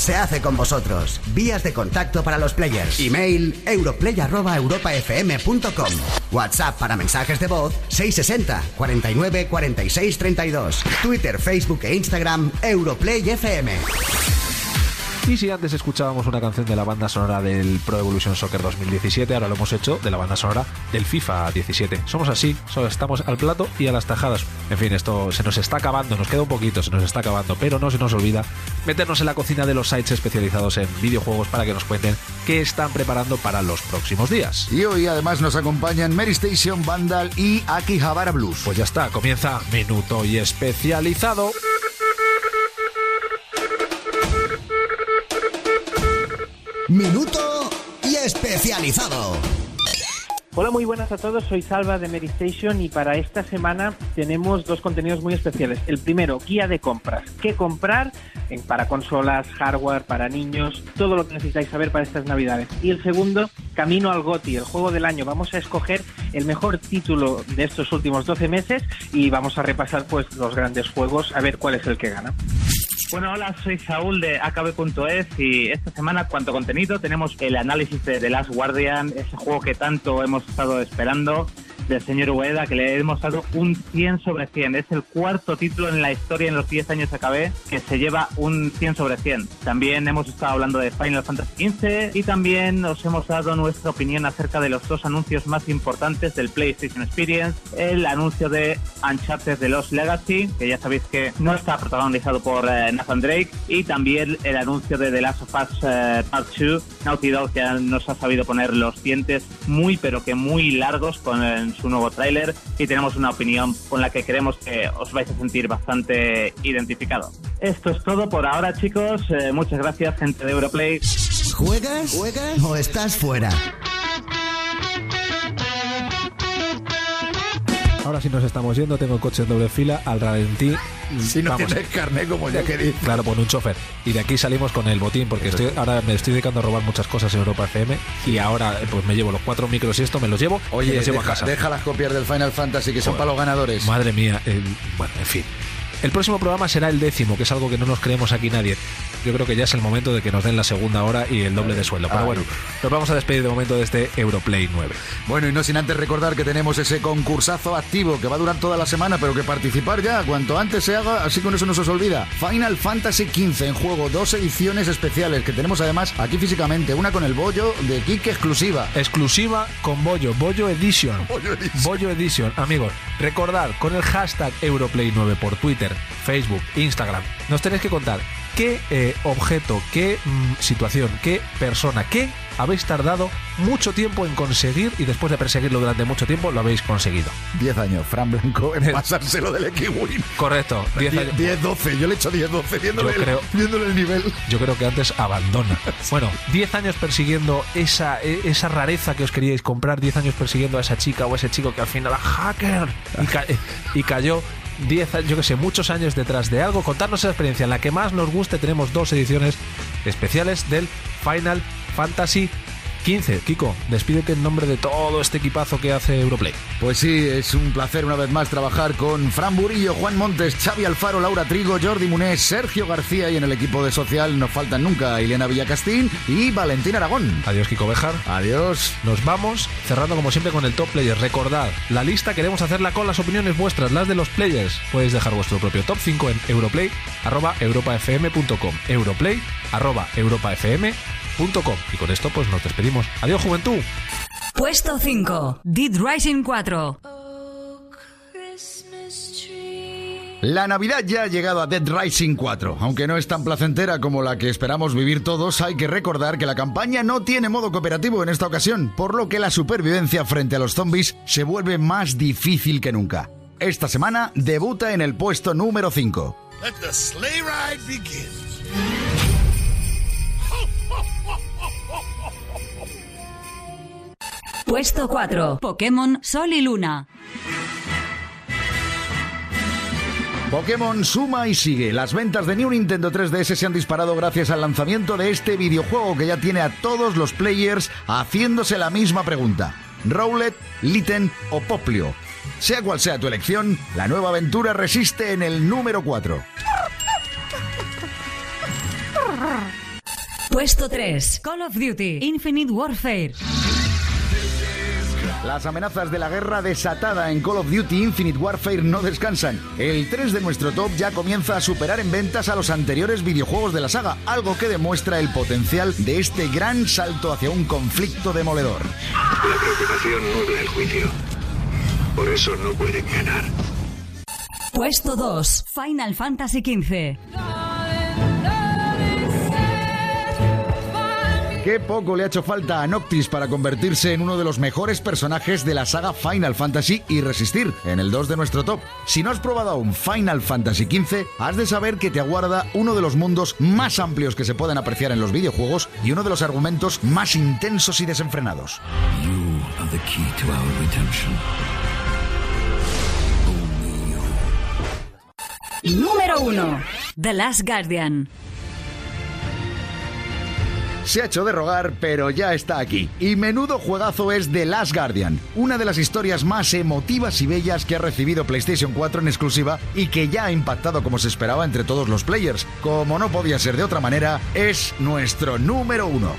se hace con vosotros. Vías de contacto para los players. Email europlay@europafm.com. WhatsApp para mensajes de voz 660 49 46 32. Twitter, Facebook e Instagram Europlay FM. Y si antes escuchábamos una canción de la banda sonora del Pro Evolution Soccer 2017, ahora lo hemos hecho de la banda sonora del FIFA 17. Somos así, solo estamos al plato y a las tajadas. En fin, esto se nos está acabando, nos queda un poquito, se nos está acabando, pero no se nos olvida meternos en la cocina de los sites especializados en videojuegos para que nos cuenten qué están preparando para los próximos días. Y hoy además nos acompañan Mary Station, Vandal y Akihabara Blues. Pues ya está, comienza Minuto y Especializado. Minuto y especializado. Hola, muy buenas a todos. Soy Salva de Medistation y para esta semana tenemos dos contenidos muy especiales. El primero, guía de compras. ¿Qué comprar para consolas, hardware, para niños? Todo lo que necesitáis saber para estas navidades. Y el segundo, camino al GOTI, el juego del año. Vamos a escoger el mejor título de estos últimos 12 meses y vamos a repasar pues los grandes juegos a ver cuál es el que gana. Bueno, hola, soy Saúl de akb.es y esta semana, cuanto contenido, tenemos el análisis de The Last Guardian, ese juego que tanto hemos estado esperando del señor Ueda, que le hemos dado un 100 sobre 100. Es el cuarto título en la historia en los 10 años AKB que se lleva un 100 sobre 100. También hemos estado hablando de Final Fantasy XV y también os hemos dado nuestra opinión acerca de los dos anuncios más importantes del PlayStation Experience. El anuncio de Uncharted The Lost Legacy, que ya sabéis que no está protagonizado por eh, Nathan Drake, y también el anuncio de The Last of Us eh, Part 2. Naughty Dog ya nos ha sabido poner los dientes muy pero que muy largos con eh, su nuevo tráiler y tenemos una opinión con la que creemos que os vais a sentir bastante identificado. Esto es todo por ahora chicos, Eh, muchas gracias gente de Europlay. ¿Juegas? ¿Juegas? ¿O estás fuera? Ahora sí nos estamos yendo, tengo el coche en doble fila, al ralentí. Si no tienes carné como yo que dice. Claro, por un chofer. Y de aquí salimos con el botín, porque estoy ahora me estoy dedicando a robar muchas cosas en Europa FM y ahora eh, pues me llevo los cuatro micros y esto, me los llevo y Oye, los llevo deja, a casa. deja las copias del Final Fantasy que son Joder. para los ganadores. Madre mía, el- bueno, en fin. El próximo programa será el décimo, que es algo que no nos creemos aquí nadie. Yo creo que ya es el momento de que nos den la segunda hora y el doble de sueldo. Pero Ay. bueno, nos vamos a despedir de momento de este Europlay 9. Bueno, y no sin antes recordar que tenemos ese concursazo activo que va a durar toda la semana, pero que participar ya, cuanto antes se haga, así con eso no se os olvida. Final Fantasy XV en juego, dos ediciones especiales que tenemos además aquí físicamente, una con el bollo de Kike exclusiva. Exclusiva con Bollo, Bollo Edition. Bollo Edition. amigos. Recordad con el hashtag Europlay9 por Twitter, Facebook, Instagram. Nos tenéis que contar qué eh, objeto, qué mm, situación, qué persona, qué habéis tardado mucho tiempo en conseguir y después de perseguirlo durante mucho tiempo lo habéis conseguido. 10 años, Fran Blanco en pasárselo del X-Wing. Correcto, 10 años. 10, 12, yo le he hecho 10, 12, viéndole, Yo el- creo- viéndole el nivel. Yo creo que antes abandona. Bueno, 10 años persiguiendo esa, e- esa rareza que os queríais comprar, 10 años persiguiendo a esa chica o ese chico que al final era hacker y, ca- y cayó 10, a- yo que sé, muchos años detrás de algo. Contarnos esa experiencia, en la que más nos guste. Tenemos dos ediciones especiales del Final Fantasy 15. Kiko, despídete en nombre de todo este equipazo que hace Europlay. Pues sí, es un placer una vez más trabajar con Fran Burillo, Juan Montes, Xavi Alfaro, Laura Trigo, Jordi Munés, Sergio García y en el equipo de social nos faltan nunca Ileana Villacastín y Valentín Aragón. Adiós, Kiko Bejar. Adiós. Nos vamos cerrando como siempre con el top players. Recordad, la lista queremos hacerla con las opiniones vuestras, las de los players. Podéis dejar vuestro propio top 5 en europlay arroba Y con esto pues nos despedimos. Adiós, juventud. Puesto 5. Dead Rising 4. La Navidad ya ha llegado a Dead Rising 4. Aunque no es tan placentera como la que esperamos vivir todos, hay que recordar que la campaña no tiene modo cooperativo en esta ocasión, por lo que la supervivencia frente a los zombies se vuelve más difícil que nunca. Esta semana debuta en el puesto número 5. Let the sleigh ride begin. Puesto 4. Pokémon Sol y Luna. Pokémon suma y sigue. Las ventas de New Nintendo 3DS se han disparado gracias al lanzamiento de este videojuego que ya tiene a todos los players haciéndose la misma pregunta. Rowlet, Litten o Poplio. Sea cual sea tu elección, la nueva aventura resiste en el número 4. Puesto 3. Call of Duty Infinite Warfare. Las amenazas de la guerra desatada en Call of Duty Infinite Warfare no descansan. El 3 de nuestro top ya comienza a superar en ventas a los anteriores videojuegos de la saga, algo que demuestra el potencial de este gran salto hacia un conflicto demoledor. La preocupación nubla el juicio. Por eso no pueden ganar. Puesto 2. Final Fantasy XV. Qué poco le ha hecho falta a Noctis para convertirse en uno de los mejores personajes de la saga Final Fantasy y resistir en el 2 de nuestro top. Si no has probado aún Final Fantasy XV, has de saber que te aguarda uno de los mundos más amplios que se pueden apreciar en los videojuegos y uno de los argumentos más intensos y desenfrenados. You have the key to our redemption. Número 1. The Last Guardian. Se ha hecho de rogar, pero ya está aquí. Y menudo juegazo es The Last Guardian, una de las historias más emotivas y bellas que ha recibido PlayStation 4 en exclusiva y que ya ha impactado como se esperaba entre todos los players. Como no podía ser de otra manera, es nuestro número uno.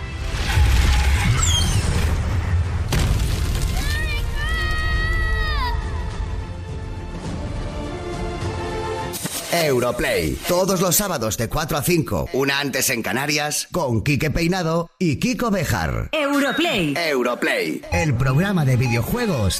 Europlay, todos los sábados de 4 a 5, una antes en Canarias, con Quique Peinado y Kiko Bejar. Europlay. Europlay, el programa de videojuegos